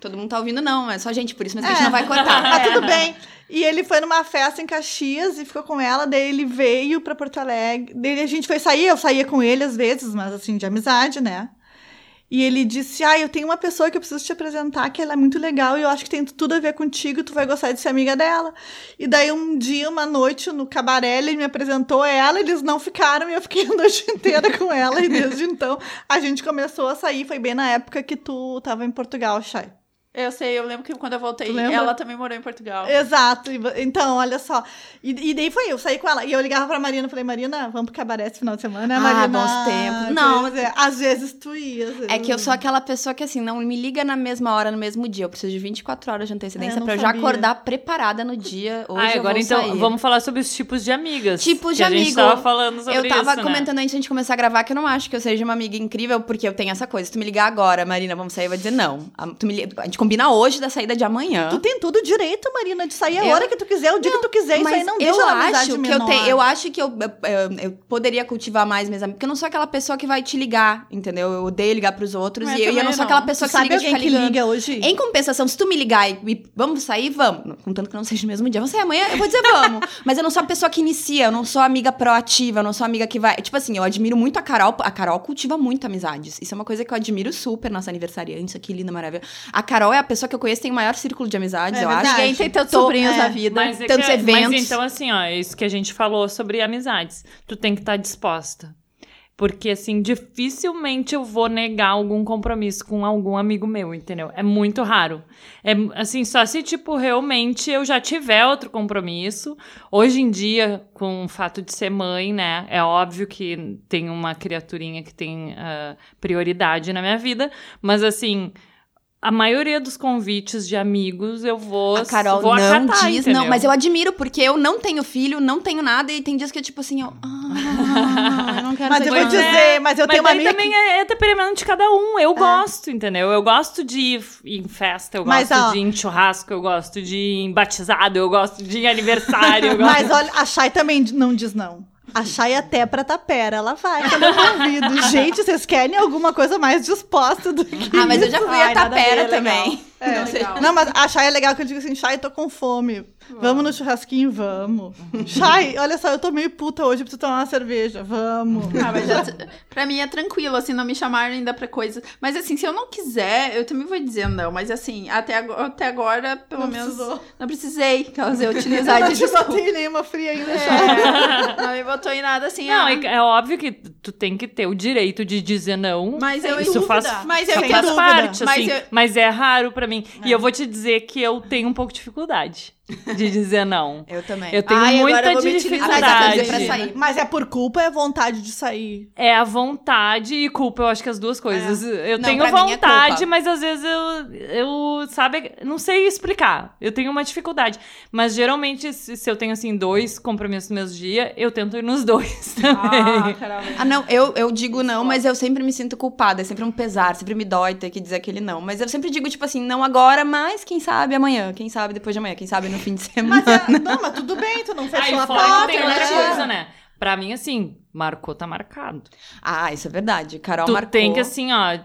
Todo mundo tá ouvindo, não. É só gente, por isso, a É. gente não vai cortar. Ah, tudo bem. E ele foi numa festa em Caxias e ficou com ela, daí ele veio pra Porto Alegre. Daí a gente foi sair, eu saía com ele às vezes, mas assim, de amizade, né? E ele disse: Ah, eu tenho uma pessoa que eu preciso te apresentar, que ela é muito legal e eu acho que tem tudo a ver contigo, tu vai gostar de ser amiga dela. E daí, um dia, uma noite, no cabaré, ele me apresentou ela, eles não ficaram e eu fiquei a noite inteira com ela. E desde então, a gente começou a sair. Foi bem na época que tu tava em Portugal, Chay. Eu sei, eu lembro que quando eu voltei, ela também morou em Portugal. Exato. E Então, olha só. E, e daí foi eu, saí com ela. E eu ligava pra Marina, falei, Marina, vamos pro cabaré esse final de semana? Ah, Marina, bons tempos. Não, pois é, às vezes tu ia. às É vezes que eu sou aquela pessoa que, assim, não me liga na mesma hora, no mesmo dia. Eu preciso de 24 horas de antecedência É, pra eu já acordar preparada no dia. Hoje Ah, eu agora vou então, sair. vamos falar sobre os tipos de amigas. Tipos que de a gente tava falando sobre Eu tava isso, né? comentando antes de a gente começar a gravar que eu não acho que eu seja uma amiga incrível, porque eu tenho essa coisa. Se tu me ligar agora, Marina, vamos sair, vou dizer não. A, tu me a gente combina hoje da saída de amanhã. Tu tem tudo direito, Marina, de sair a Eu- hora que tu quiser, o dia que tu quiser. Isso aí não deixa eu acho que eu menor. tenho, eu acho que eu, eu, eu- eu poderia cultivar mais minhas amigas, porque eu não sou aquela pessoa que vai te ligar, entendeu? Eu odeio ligar pros outros e eu, eu não sou não. aquela pessoa Tu que sabe liga de alguém que ligando. liga hoje? Em compensação, se tu me ligar e, e vamos sair, vamos. Contanto que não seja no mesmo dia. Vamos sair amanhã, eu vou dizer vamos. Mas eu não sou a pessoa que inicia, eu não sou amiga proativa, eu não sou amiga que vai. Tipo assim, eu admiro muito a Carol. A Carol cultiva muito amizades. Isso é uma coisa que eu admiro super, nossa aniversariante, aqui, linda, maravilha. A Carol é a pessoa que eu conheço que tem o maior círculo de amizades, É eu verdade. acho. Ninguém tem tantos sobrinhos é, na vida. Mas, é tantos que- eventos. mas então, assim, ó, é isso que a gente falou sobre amizades. Tu tem que estar disposta. Porque, assim, dificilmente eu vou negar algum compromisso com algum amigo meu, entendeu? É muito raro. É, assim, só se, tipo, realmente eu já tiver outro compromisso. Hoje em dia, com o fato de ser mãe, né? É óbvio que tem uma criaturinha que tem ah, prioridade na minha vida. Mas, assim... A maioria dos convites de amigos eu vou A Carol vou não acatar, diz, entendeu? não, mas eu admiro, porque eu não tenho filho, não tenho nada, e tem dias que eu, tipo assim, eu. Ah, eu não quero Mas eu vou dizer, é, mas eu mas tenho uma amiga também que- é, é temperamento de cada um. Eu gosto, entendeu? Eu gosto de ir em festa, eu Mas, gosto ó- de ir em churrasco, eu gosto de ir em batizado, eu gosto de ir em aniversário. Eu gosto... Mas olha, a Chay também não diz não. A Chay até pra tapera, ela vai eu convido. Gente, vocês querem alguma coisa mais disposta do que Ah, mas eu já fui Ai, a tapera também. É, Não, legal. não, mas a Chay é legal que eu digo assim, Chay, tô com fome. Vamos no churrasquinho? Vamos. Chay, olha só, eu tô meio puta hoje, preciso tomar uma cerveja. Vamos. Ah, mas já, pra mim é tranquilo, assim, não me chamarem ainda pra coisas. Mas assim, se eu não quiser, eu também vou dizer não. Mas assim, até agora, até agora pelo Não menos. precisou. Não precisei caso eu Eu utilizar não de te desculpa. botei nenhuma fria ainda, Chay. É, não me botou em nada assim. Não, ah, é, é óbvio que tu tem que ter o direito de dizer não. Mas eu Isso dúvida. faz, Mas eu faz dúvida. parte, Mas assim. eu- Mas é raro pra mim. E eu vou te dizer que eu tenho um pouco de dificuldade de dizer não. Eu também. Eu tenho Ai, agora muita eu dificuldade. pra sair. Mas é por culpa ou é vontade de sair? É a vontade e culpa, eu acho que as duas coisas. Eu Não, tenho é vontade, mas às vezes eu, eu, sabe, não sei explicar. Eu tenho uma dificuldade. Mas geralmente, se, se eu tenho, assim, dois compromissos no mesmo dia, eu tento ir nos dois também. Ah. Ah, não, eu, eu digo não, mas eu sempre me sinto culpada. É sempre um pesar, sempre me dói ter que dizer aquele não. Mas eu sempre digo, tipo assim, não agora, mas quem sabe amanhã, quem sabe depois de amanhã, quem sabe no fim de semana. Mas é, não, mas tudo bem, tu não fechou Aí a porta, tem né? outra coisa, né? Pra mim, assim, marcou, tá marcado. Ah, isso é verdade. Carol tu marcou. tem que, assim, ó,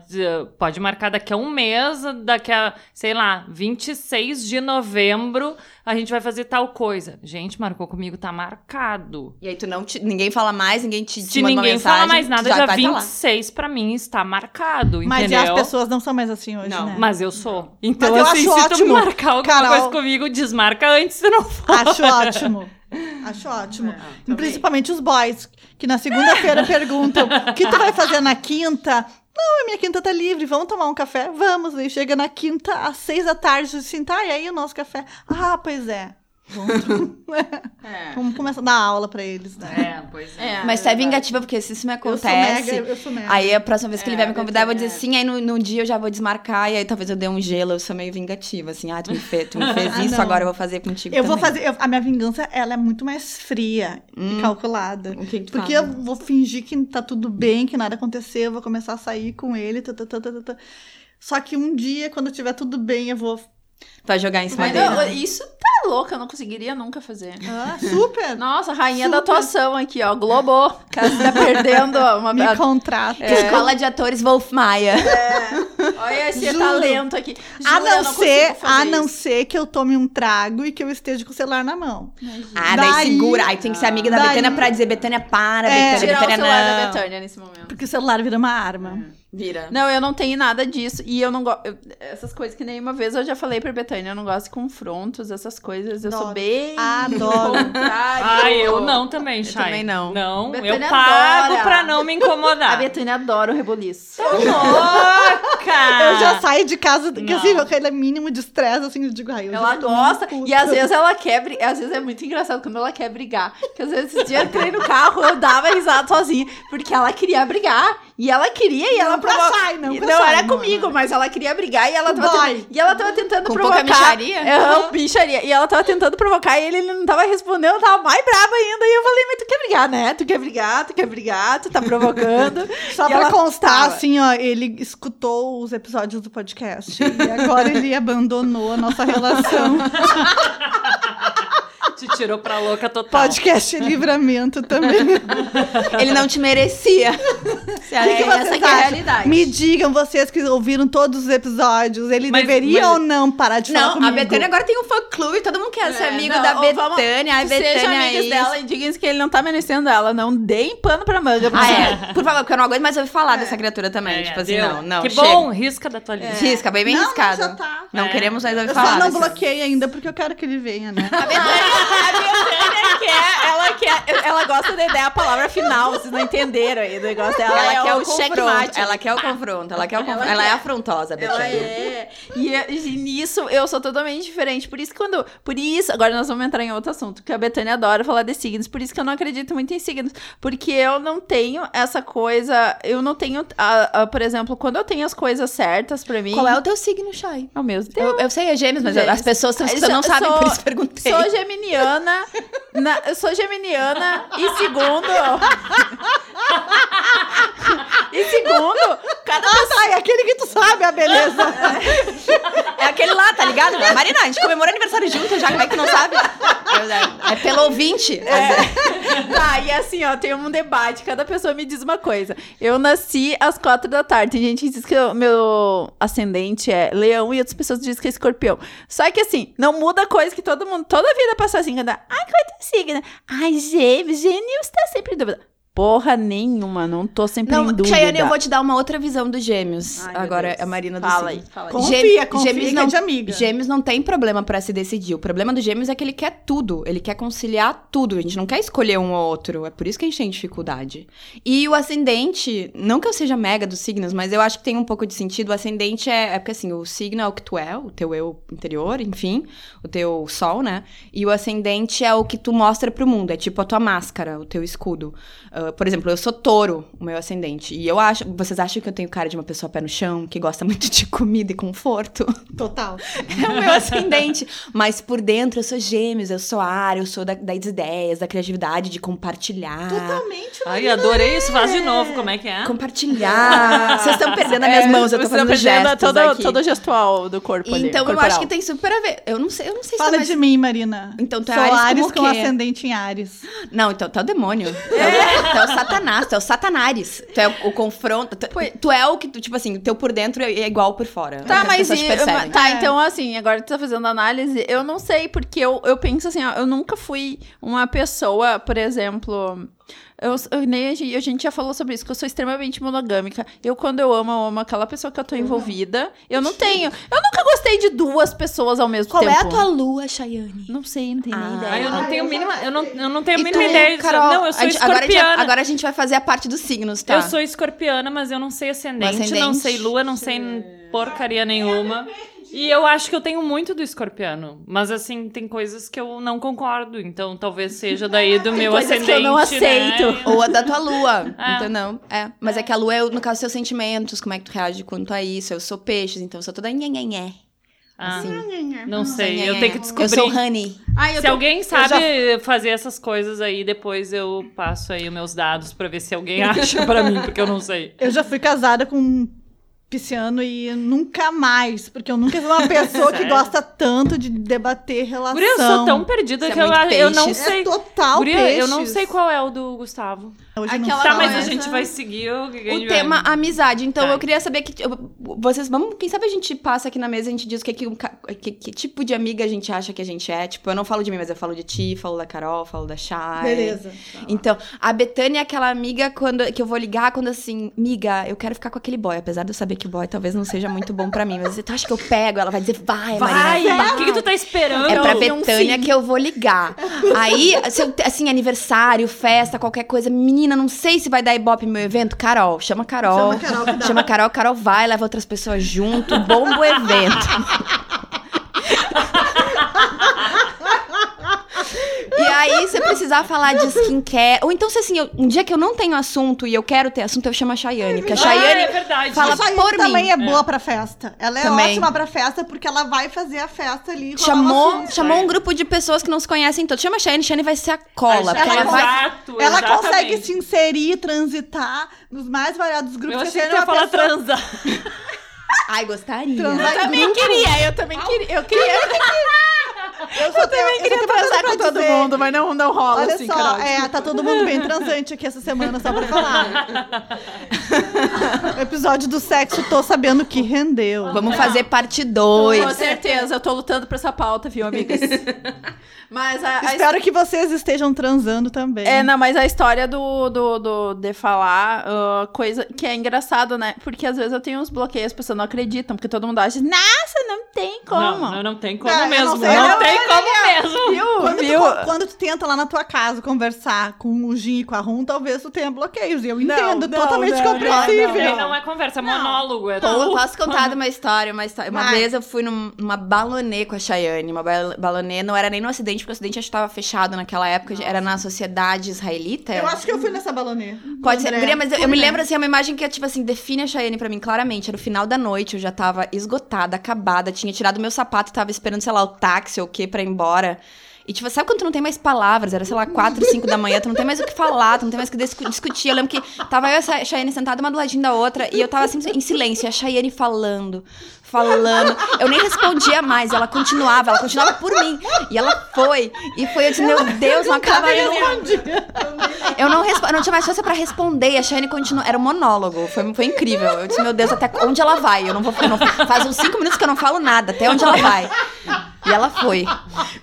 pode marcar daqui a um mês, daqui a, sei lá, 26 de novembro, a gente vai fazer tal coisa. Gente, marcou comigo, tá marcado. E aí tu não te, ninguém fala mais, ninguém te, te Se ninguém mensagem, fala mais nada, já já vai tá lá. 26 pra mim está marcado, Mas e entendeu? as pessoas não são mais assim hoje, Não, né? Mas eu sou. Então, eu assim, acho se tu ótimo, marcar alguma Carol. coisa comigo, desmarca antes, se não for. Acho ótimo. Acho ótimo. também. Principalmente os boys, que na segunda-feira perguntam: o que tu vai fazer na quinta? Não, a minha quinta tá livre, vamos tomar um café? Vamos. Aí chega na quinta, às seis da tarde, assim, tá, e aí o nosso café? Ah, pois é. Vamos, É. vamos começar a dar aula pra eles, né? É, pois É, Mas tu é vingativa, porque se isso me Eu sou acontece. mega, eu sou mega. Aí a próxima vez que ele É, vier me convidar, eu vou dizer é. sim, aí no, no dia eu já vou desmarcar, e aí talvez eu dê um gelo, eu sou meio vingativa, assim, ah, tu me, fe, tu me fez Ah, isso, não. agora eu vou fazer contigo eu vou também. fazer. eu- a minha vingança, ela é muito mais fria e calculada. O que que tu Porque faz? eu vou fingir que tá tudo bem, que nada aconteceu, eu vou começar a sair com ele. tá, tá, tá. Só que um dia, quando tiver tudo bem, eu vou. Vai jogar em cima Mas dele. não, isso tá louca, eu não conseguiria nunca fazer. Ah, super! Nossa, rainha da Super. atuação aqui, ó. Globo. Caso tá perdendo uma. Me contrata. Escola de atores Wolf Maia. Olha esse Juro. talento aqui. A Juro, eu não, não ser, a não isso. ser que eu tome um trago e que eu esteja com o celular na mão. Ah, daí, Daí- segura. Aí tem que ser amiga da Daí- Betânia pra dizer, Betânia, para, É. Betânia, Tirar o Betânia, celular não. da Betânia nesse momento. Porque o celular vira uma arma. Vira. Não, eu não tenho nada disso. E eu não gosto. Essas coisas que nem uma vez eu já falei pra Betânia, eu não gosto de confrontos, essas coisas. Eu sou bem. Adoro. Ai, eu não também, Eu Chay. também não. Não, eu pago adora. pra não me A incomodar. Betânia adora o reboliço. Louca! Eu já saio de casa, que assim, aquele mínimo de estresse, assim, eu digo, ai, eu Ela tô gosta. E às vezes ela quer brigar. Às vezes é muito engraçado quando ela quer brigar. Porque às vezes esse dia eu entrei no carro, eu dava risada sozinha. Porque ela queria brigar. E ela queria, e ela não pra Não, era não, comigo, não. mas ela queria brigar e ela tava, Boy. ten- e ela tava tentando Com provocar. pouca micharia? É, bicharia. E ela tava tentando provocar e ele, ele não tava respondendo, tava mais brava ainda. E eu falei, mas tu quer brigar, né? Tu quer brigar, tu quer brigar, tu tá provocando. Só E pra ela constar, assim, ó, ele escutou os episódios do podcast. E agora ele abandonou a nossa relação. Te tirou pra louca total. Podcast Livramento também. Ele não te merecia. que é, que essa vocês que é a realidade. Me digam, vocês que ouviram todos os episódios, ele Mas- deveria mas- ou não parar de falar Não, comigo? a Betânia agora tem um fã-clube, todo mundo quer ser É, amigo não, da Betânia. Ai, Seja Betânia é amigas isso. dela e digam que ele não tá merecendo ela. Não deem pano pra manga. Ah, é. Por favor, porque eu não aguento mais ouvir falar dessa criatura também. É, tipo assim, deu. não, não. Que chega. bom, risca da tua lista. Risca, bem, bem não, riscado. já tá. Não É. queremos mais ouvir Eu falar. só não bloqueei ainda porque eu quero que ele venha, né? A Betânia, a quer, ela quer, ela gosta de dar a palavra final, vocês não entenderam aí o negócio dela. Ela, é quer o o checkmate. Ela quer o confronto. Ela quer o confronto. Ela, é quer. afrontosa, Ela Betânia. é. E, e nisso eu sou totalmente diferente. Por isso que quando. Por isso, agora nós vamos entrar em outro assunto, que a Betânia adora falar de signos. Por isso que eu não acredito muito em signos. Porque eu não tenho essa coisa. Eu não tenho. a- a- por exemplo, quando eu tenho as coisas certas pra mim. Qual é o teu signo, Chay? Oh, meu Deus. Eu, eu sei, é gêmeos, mas Gêmeos. as pessoas que estão escutando não Sou- sabem, sou- por isso perguntei. Sou geminiana. na- eu sou geminiana. E segundo. e segundo, cada Ah, tá, é aquele que tu sabe a beleza. É aquele lá, tá ligado? Marina, a gente comemora aniversário junto já, como é que não sabe? É, é pelo ouvinte. Tá, e assim, ó, tem um debate. Cada pessoa me diz uma coisa. Eu nasci às quatro da tarde. Tem gente que diz que o meu ascendente é leão e outras pessoas dizem que é escorpião. Só que assim, não muda coisa que todo mundo, toda vida passa assim, cada, ai, qual é teu signo? Ai, gêmeos, gêmeos tá sempre em dúvida. Porra nenhuma, não tô sempre Não, em dúvida. Chayane, eu vou te dar uma outra visão dos gêmeos. Ai, Agora, Deus. a Marina do Fala aí, fala aí. Confia, Gê- confia gêmeos não- é de amiga. Gêmeos não tem problema pra se decidir. O problema do gêmeos é que ele quer tudo. Ele quer conciliar tudo. A gente não quer escolher um ou outro. É por isso que a gente tem dificuldade. E o ascendente, não que eu seja mega dos signos, mas eu acho que tem um pouco de sentido. O ascendente é, é porque assim, o signo é o que tu é, o teu eu interior, enfim, o teu sol, né? E o ascendente é o que tu mostra pro mundo. É tipo a tua máscara, o teu escudo. Ah, por exemplo, eu sou touro, o meu ascendente. E eu acho. Vocês acham que eu tenho cara de uma pessoa pé no chão, que gosta muito de comida e conforto? Total. É o meu ascendente. Mas por dentro eu sou gêmeos, eu sou ar, eu sou da- das ideias, da criatividade, de compartilhar. Totalmente. Ai, adorei isso. Faz de novo, como é que é? Compartilhar. Vocês estão perdendo as minhas mãos, eu tô É, tá fazendo perdendo gestos todo, aqui. todo o gestual do corpo ali, Então eu corporal. acho que tem super a ver. Eu não sei, eu não sei se Fala tá mais... de mim, Marina. Então, tu é Sou Ares Ares como com ascendente em Ares. Não, então é o demônio. É, o- tu é o satanás, tu é o satanares. Tu é o, o confronto. Tu, tu é o que, tu, tipo assim, teu por dentro é igual por fora. Tá, As mas e- tá, É. então assim, agora tu tá fazendo análise, eu não sei, porque eu, eu penso assim, ó, eu nunca fui uma pessoa, por exemplo, eu, eu nem a gente, a gente já falou sobre isso, que eu sou extremamente monogâmica. Eu, quando eu amo, eu amo aquela pessoa que eu tô envolvida. Eu não tenho, eu nunca gostei de duas pessoas ao mesmo Qual tempo. é a tua lua, Chayane? Não sei, não tenho nem Ah, ideia. Ai, eu não tenho a mínima, eu não, eu não tenho a E mínima tu, ideia. Carol, não, eu sou a gente- agora, a gente, agora a gente vai fazer a parte dos signos, tá? Eu sou escorpiana, mas eu não sei ascendente, ascendente? não sei lua, não sei porcaria nenhuma. E eu acho que eu tenho muito do escorpiano. Mas assim, tem coisas que eu não concordo. Então talvez seja daí do meu coisas que eu ascendente. não aceito. Né? Ou a da tua lua, É. entendeu? É. Mas é que a lua é, no caso, seus sentimentos, como é que tu reage quanto a isso. Eu sou peixes, então eu sou toda nhenhenhé. Ah, Assim. não sei, Nhenhenhé. eu tenho que Eu descobrir. sou honey. Ai, eu Se tô- alguém sabe fazer essas coisas aí, depois eu passo aí os meus dados pra ver se alguém acha pra mim, porque eu não sei. Eu já fui casada com pisciano e nunca mais, porque eu nunca vi uma pessoa que gosta tanto de debater relação. Guria, eu sou tão perdida é que eu, muito eu não sei. É total Guria, eu não sei qual é o do Gustavo. Hoje Aquela. Tá, mas a gente vai seguir o O tema vai... amizade. Então, Tá. eu queria saber que eu- vocês vamos, quem sabe a gente passa aqui na mesa e a gente diz o que, que, que tipo de amiga a gente acha que a gente é. Tipo, eu não falo de mim, mas eu falo de ti, falo da Carol, falo da Chay. Beleza. Então, a Betânia é aquela amiga quando, que eu vou ligar quando assim, miga, eu quero ficar com aquele boy. Apesar de eu saber que o boy talvez não seja muito bom pra mim. Mas tu acha que eu pego? Ela vai dizer, vai, Vai! Marina, O que, que tu tá esperando? É pra Betânia que eu vou ligar. Aí, se eu- assim, aniversário, festa, qualquer coisa. Menina, não sei se vai dar ibope no meu evento. Carol, chama a Carol. Chama a Carol que dá. Chama a Carol, Carol vai, leva outras pessoas junto. Bomba o evento. E aí, se eu precisar falar de skincare. Ou então, se assim, eu- um dia que eu não tenho assunto e eu quero ter assunto, eu chamo a Chayane. Porque a Ah, Chayane. é verdade. fala A Chayane por mim. também é boa pra festa. Ela é Também. ótima pra festa porque ela vai fazer a festa ali. Chamou, assunto. chamou um grupo de pessoas que não se conhecem todos. Chama a Chayane, Chayane vai ser a cola. Ela ela vai. Exato, Ela exatamente. consegue se inserir, transitar nos mais variados grupos. Eu que achei a que é uma falar pessoa- transar. Ai, gostaria. Transar Eu também queria, eu também queria. Eu queria, Eu, só tenho, eu queria só tenho uma coisa transar pra com todo dizer. mundo, mas não, não rola Olha assim, só, Carol. é, tá todo mundo bem transante aqui essa semana, só pra falar. o episódio do sexo, tô sabendo que rendeu. Vamos fazer parte 2. Com certeza, eu tô lutando pra essa pauta, viu, amigas? Mas a, a Espero que vocês estejam transando também. É, não, mas a história do, do, do de falar, ah, coisa que é engraçado, né? Porque às vezes eu tenho uns bloqueios, as pessoas não acreditam, porque todo mundo acha, nossa, não tem como. Não, não, não tem como Não, eu mesmo. não Não, sei, não, tem não, como mesmo. Viu? Quando tu, Viu? co- quando tu tenta lá na tua casa conversar com o Gin e com a Rum, talvez tu tenha bloqueios. E eu entendo, não, totalmente não, compreensível. Não, não é conversa, é monólogo. É Pô, tu- posso contar de uma história, uma história. Uma Vai. vez eu fui num- numa balonê com a Chayane. Uma bal- balonê não era nem no acidente, porque o acidente acho que estava fechado naquela época. Era na sociedade israelita. Eu acho que eu fui nessa balonê. Pode ser. Guria, mas eu, eu me lembro assim, é uma imagem que, tipo assim, define a Chayane pra mim claramente. Era o final da noite, eu já tava esgotada, acabada, tinha tirado meu sapato, tava esperando, sei lá, o táxi ou o quê pra ir embora. E, tipo, sabe quando tu não tem mais palavras? Era, sei lá, 4, 5 da manhã, tu não tem mais o que falar, tu não tem mais o que discu- discutir. Eu lembro que tava eu e a Chayane sentada uma do ladinho da outra, e eu tava assim, em silêncio, e a Chayane falando, falando. Eu nem respondia mais, ela continuava, ela continuava por mim. E ela foi, e foi, eu disse, meu Deus, não acaba eu eu não, eu não tinha mais força pra responder. E a Shane continuou. Era um monólogo. Foi, foi incrível. Eu disse, meu Deus, até onde ela vai? Eu não vou. eu não- faz uns cinco minutos que eu não falo nada. Até onde ela vai? E ela foi.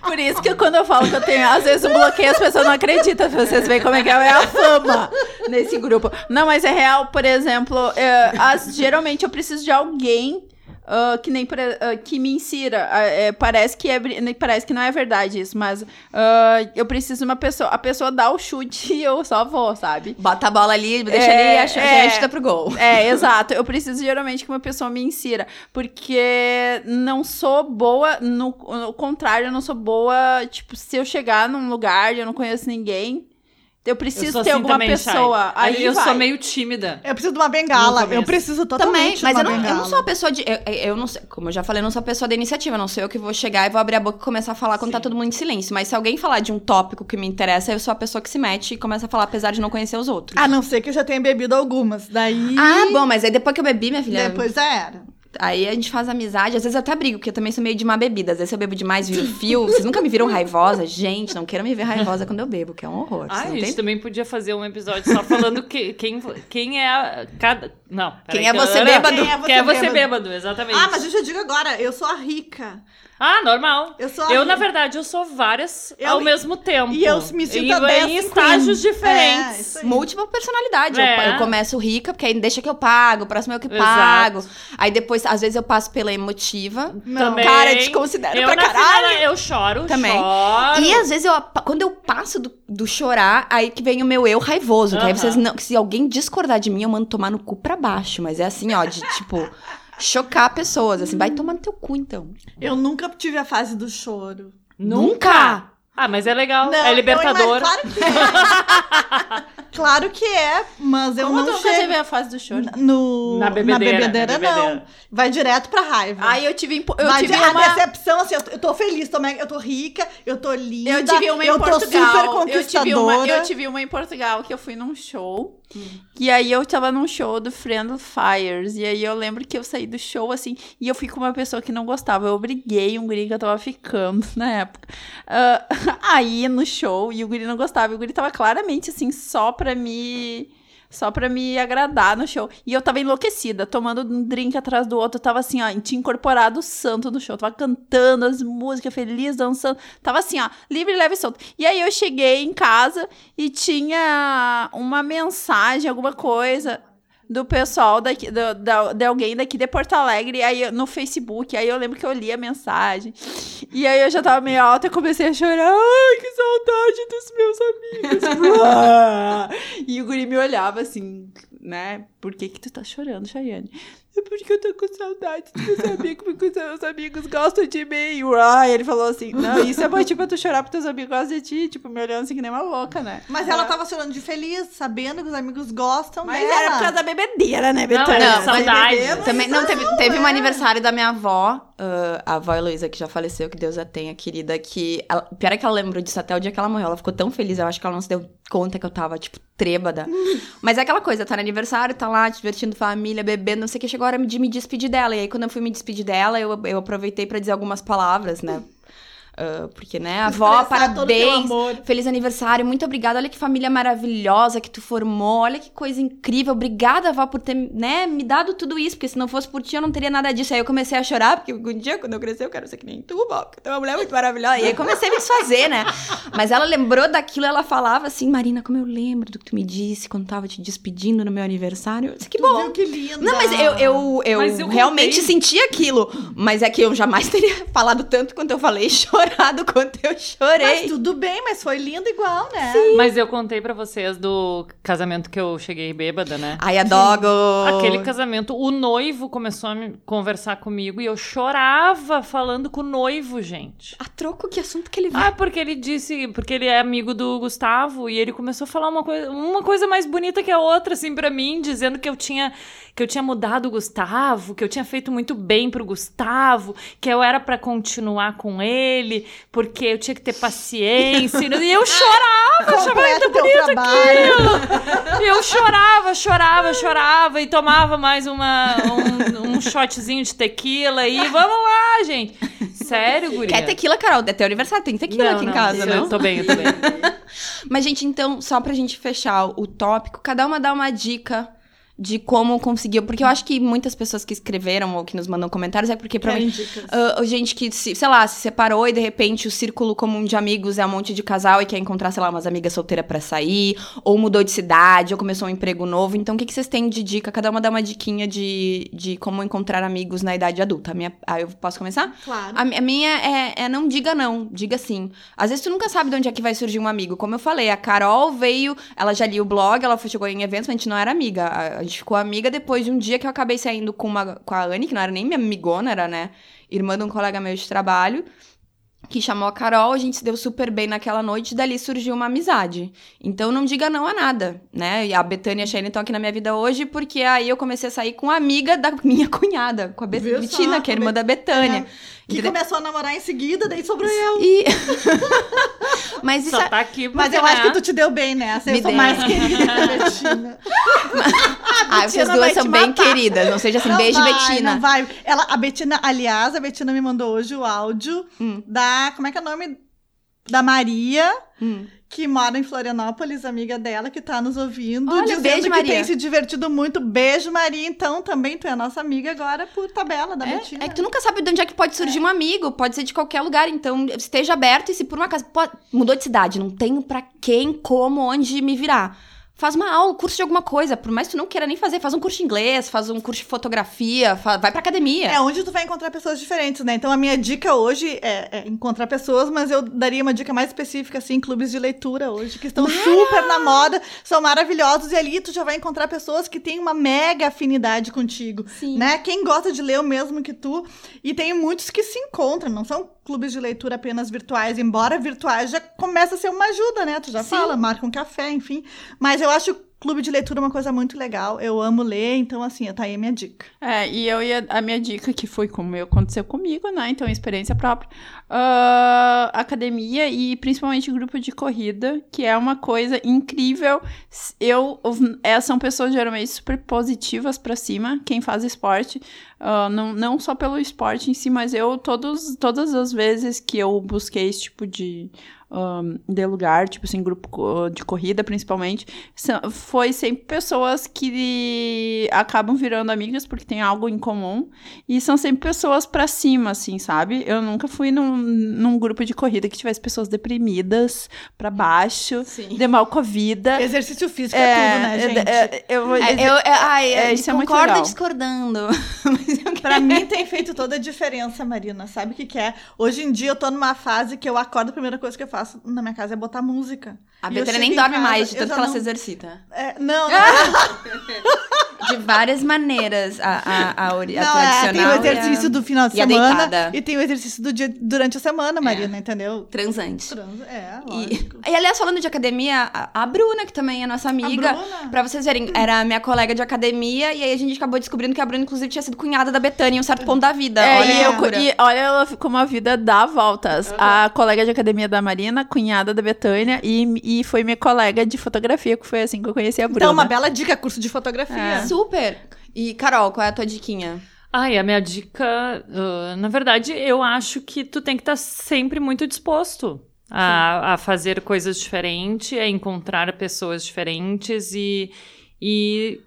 Por isso que quando eu falo que eu tenho, às vezes, um bloqueio, as pessoas não acreditam. Vocês veem como é que é a fama nesse grupo. Não, mas é real, por exemplo, é, as- geralmente eu preciso de alguém. Ah, que nem por e- ah, que me insira. Ah, é, parece que é parece que não é verdade isso, mas eu preciso de uma pessoa. A pessoa dá o chute e eu só vou, sabe? Bota a bola ali, deixa É, ali e a Shane é. chuta pro gol. É, exato. Eu preciso geralmente que uma pessoa me insira. Porque não sou boa, no, no contrário, eu não sou boa. Tipo, se eu chegar num lugar e eu não conheço ninguém, eu Eu preciso sou ter assim alguma também, pessoa. Aí eu vai. sou meio tímida. Eu preciso de uma bengala. Eu preciso Também, totalmente mas de eu não, eu não sou a pessoa de. Eu, eu não sei, como eu já falei, eu não sou a pessoa da iniciativa. Não sou eu que vou chegar e vou abrir a boca e começar a falar quando tá todo mundo em silêncio. Mas se alguém falar de um tópico que me interessa, eu sou a pessoa que se mete e começa a falar, apesar de não conhecer os outros. A não ser que eu já tenha bebido algumas. Daí. Ah, bom, mas aí depois que eu bebi, minha filha. Depois já era. Aí a gente faz amizade, às vezes eu até brigo, porque eu também sou meio de má bebida. Às vezes eu bebo demais, viro fio. Vocês nunca me viram raivosa? Gente, não queiram me ver raivosa quando eu bebo, que é um horror. Ah, a não gente têm- também podia fazer um episódio só falando que, quem, quem é a, cada... Não, Quem é que você eu- bêbado? Quem é você Quem é você bêbado? bêbado, exatamente. Ah, mas eu já digo agora, eu sou a rica. Ah, normal. Eu sou a Eu, na verdade, eu sou várias Eu- ao mesmo tempo. e eu me sinto em, em estágios Queen. É, diferentes. aí. Múltipla personalidade. É. Eu, eu começo rica, porque aí deixa que eu pago, o próximo é eu que Exato. pago. Aí depois, às vezes, eu passo pela emotiva. Não. Também. Cara, eu te considero eu pra na caralho. final, eu choro, Também. choro. E às vezes, eu, quando eu passo do, do chorar, aí que vem o meu eu raivoso. Que aí vocês não. Se alguém discordar de mim, eu mando tomar no cu pra baixo. Mas é assim, ó, de tipo. Chocar pessoas, assim, vai tomar no teu cu, então. Eu nunca tive a fase do choro. Nunca? Ah, mas é legal. Não, é eu libertador. claro que é. Claro que é, mas eu Como não nunca chego teve a fase do choro? no, Na bebedeira, na não. bebedeira. Vai direto pra raiva. Aí eu tive, impo- eu Vai tive de- a uma... decepção, assim, eu tô, eu tô feliz, tô, mega- eu tô rica, eu tô linda, Eu tive uma em eu tô Portugal. super eu, tive uma, conquistadora. eu tive uma em Portugal que eu fui num show. E aí eu tava num show do Friendly Fires. E aí eu lembro que eu saí do show assim. E eu fui com uma pessoa que não gostava. Eu obriguei um guri que eu tava ficando na época. ah, aí no show. E o guri não gostava. E o guri tava claramente assim, só pra me. Só pra me agradar no show. E eu tava enlouquecida, tomando um drink atrás do outro. Tava assim, ó, tinha incorporado o santo no show. Tava cantando as músicas, feliz, dançando. Tava assim, ó, livre, leve e solto. E aí eu cheguei em casa e tinha uma mensagem, alguma coisa do pessoal daqui, do, da, de alguém daqui de Porto Alegre, aí no Facebook. Aí eu lembro que eu li a mensagem. E aí eu já tava meio alta e comecei a chorar. Ai, que saudade dos meus amigos. e o guri me olhava assim, né? Por que que tu tá chorando, Chayane? É porque eu tô com saudade dos meus amigos, porque os meus amigos gostam de mim. Uai, ele falou assim, não, isso é motivo pra tu chorar porque teus amigos gostam de ti. Tipo, me olhando assim que nem uma louca, né? Mas ela tava chorando de feliz, sabendo que os amigos gostam Mas dela. era por causa da bebedeira, né, Não, Betânia? era Não, saudade. Também, não, teve, teve um é. aniversário da minha avó, ah, a avó Heloísa, que já faleceu, que Deus a tenha, querida, que... Ela, pior é que ela lembrou disso até o dia que ela morreu. Ela ficou tão feliz, eu acho que ela não se deu conta que eu tava, tipo, trêbada. Mas é aquela coisa, tá no aniversário, tá lá, divertindo família, bebendo, não sei o que, chegou a hora de me despedir dela. E aí, quando eu fui me despedir dela, eu, eu aproveitei pra dizer algumas palavras, né? Ah, porque, né, avó, parabéns, amor. feliz aniversário, muito obrigada, olha que família maravilhosa que tu formou, olha que coisa incrível, obrigada, avó, por ter, né, me dado tudo isso, porque se não fosse por ti eu não teria nada disso. Aí eu comecei a chorar, porque um dia, quando eu crescer, eu quero ser que nem tu, vó, porque tu é uma mulher muito maravilhosa. E aí comecei a me desfazer, né, mas ela lembrou daquilo, ela falava assim, Marina, como eu lembro do que tu me disse quando tava te despedindo no meu aniversário. Eu disse, que Tu bom. viu que linda. Não, mas eu, eu, eu, Mas eu realmente contei. senti aquilo. Mas é que eu jamais teria falado tanto quanto eu falei, chorado quanto eu chorei. Mas tudo bem, mas foi lindo igual, né? Mas eu contei pra vocês do casamento que eu cheguei bêbada, né? Ai, a dogo. Aquele casamento, o noivo começou a me conversar comigo e eu chorava falando com o noivo, gente. A troco, que assunto que ele vai. Ah, porque ele disse, porque ele é amigo do Gustavo e ele começou a falar uma coisa, uma coisa mais bonita que a outra, assim, pra mim, dizendo que eu tinha que eu tinha mudado o Gustavo, que eu tinha feito muito bem pro Gustavo, que eu era pra continuar com ele, porque eu tinha que ter paciência. e eu chorava, achava muito o teu bonito aquilo. Eu chorava, chorava, chorava e tomava mais uma, um, um shotzinho de tequila e vamos lá, gente. Sério, guria? Quer tequila, Carol? É teu aniversário, tem tequila Não, aqui em não, casa, eu não? tô bem, eu tô bem. Mas, gente, então, só pra gente fechar o tópico, cada uma dá uma dica de como conseguiu. Porque eu acho que muitas pessoas que escreveram ou que nos mandam comentários é porque provavelmente. dicas. ah, gente que, se, sei lá, se separou e de repente o círculo comum de amigos é um monte de casal e quer encontrar, sei lá, umas amigas solteiras pra sair, ou mudou de cidade, ou começou um emprego novo. Então, o que, que vocês têm de dica? Cada uma dá uma diquinha de, de como encontrar amigos na idade adulta. A minha, ah, eu posso começar? Claro. A, a minha é, é não diga não, diga sim. Às vezes tu nunca sabe de onde é que vai surgir um amigo. Como eu falei, a Carol veio, ela já lia o blog, ela chegou em eventos, mas a gente não era amiga. A gente ficou amiga depois de um dia que eu acabei saindo com, uma, com a Anne, que não era nem minha amigona, era, né, irmã de um colega meu de trabalho. Que chamou a Carol, a gente se deu super bem naquela noite, e dali surgiu uma amizade. Então não diga não a nada, né? E a Betânia e a Shane estão aqui na minha vida hoje, porque aí eu comecei a sair com a amiga da minha cunhada, com a Bet- Viu só? Bettina, que é a irmã da Betânia. Que Entendeu? começou a namorar em seguida, daí sobrou eu. E... Mas isso Só é... tá aqui Mas eu acho né? que tu te deu bem nessa. Eu Me sou dei. mais querida que a Betina. Ah, vocês Bettina duas são bem queridas. Não seja assim, Não beijo, vai, Betina. Não vai. Ela, a Betina, aliás, a Betina me mandou hoje o áudio Hum. da. Como é que é o nome? Da Maria, Hum. Que mora em Florianópolis, amiga dela, que tá nos ouvindo. Olha, dizendo beijo, que Maria. tem se divertido muito. Beijo, Maria. Então, também tu é nossa amiga agora por tabela da Betina. É, é que tu nunca sabe de onde é que pode surgir um amigo, pode ser de qualquer lugar, então esteja aberto e se por uma casa pode- mudou de cidade, não tenho pra quem, como, onde me virar. Faz uma aula, curso de alguma coisa, por mais que tu não queira nem fazer, faz um curso de inglês, faz um curso de fotografia, fa- vai pra academia. É onde tu vai encontrar pessoas diferentes, né? Então a minha dica hoje é, é encontrar pessoas, mas eu daria uma dica mais específica, assim, clubes de leitura hoje, que estão super na moda, são maravilhosos, e ali tu já vai encontrar pessoas que têm uma mega afinidade contigo, Sim. né? Quem gosta de ler o mesmo que tu, e tem muitos que se encontram, não são clubes de leitura apenas virtuais, embora virtuais já começa a ser uma ajuda, né? Tu já Sim. fala, marca um café, enfim. Mas eu acho clube de leitura uma coisa muito legal. Eu amo ler, então assim, tá aí a minha dica. É, e eu ia. A minha dica, que foi como aconteceu comigo, né? Então, experiência própria. ah, academia e principalmente grupo de corrida, que é uma coisa incrível. Eu. é, são pessoas geralmente super positivas pra cima, quem faz esporte. ah, não, não só pelo esporte em si, mas eu, todos, todas as vezes que eu busquei esse tipo de. Um, de lugar, tipo assim, grupo de corrida, principalmente, foi sempre pessoas que acabam virando amigas porque tem algo em comum e são sempre pessoas pra cima, assim, sabe? Eu nunca fui num, num grupo de corrida que tivesse pessoas deprimidas, pra baixo, Sim. de mal com a vida. Exercício físico é, tudo, né, gente? é, eu vou É, dizer- eu, é, ai, é, isso é muito legal. discordando. Pra mim tem feito toda a diferença, Marina. Sabe o que, que é? Hoje em dia eu tô numa fase que eu acordo, a primeira coisa que eu faço na minha casa é botar música. A chego nem em dorme casa, mais de tanto que ela não- se exercita. É, não, não. De várias maneiras. A, a, a, ori- a Não, é, tradicional. tem o e a exercício do final de e a semana e tem o exercício do dia durante a semana, Marina, entendeu? Transante. Trans- É, E, lógico. e, aliás, falando de academia, a, a Bruna, que também é nossa amiga, A Bruna? pra vocês verem, era minha colega de academia, e aí a gente acabou descobrindo que a Bruna, inclusive, tinha sido cunhada da Betânia em um certo ponto da vida. É, olha e, eu- e olha ela como a vida dá voltas. A colega de academia da Marina, cunhada da Betânia, e, e foi minha colega de fotografia, que foi assim que eu conheci a Bruna. Então, uma bela dica, curso de fotografia. Super! E, Carol, qual é a tua diquinha? Ai, a minha dica, ah, na verdade, eu acho que tu tem que estar sempre muito disposto a, a fazer coisas diferentes, a encontrar pessoas diferentes e, e,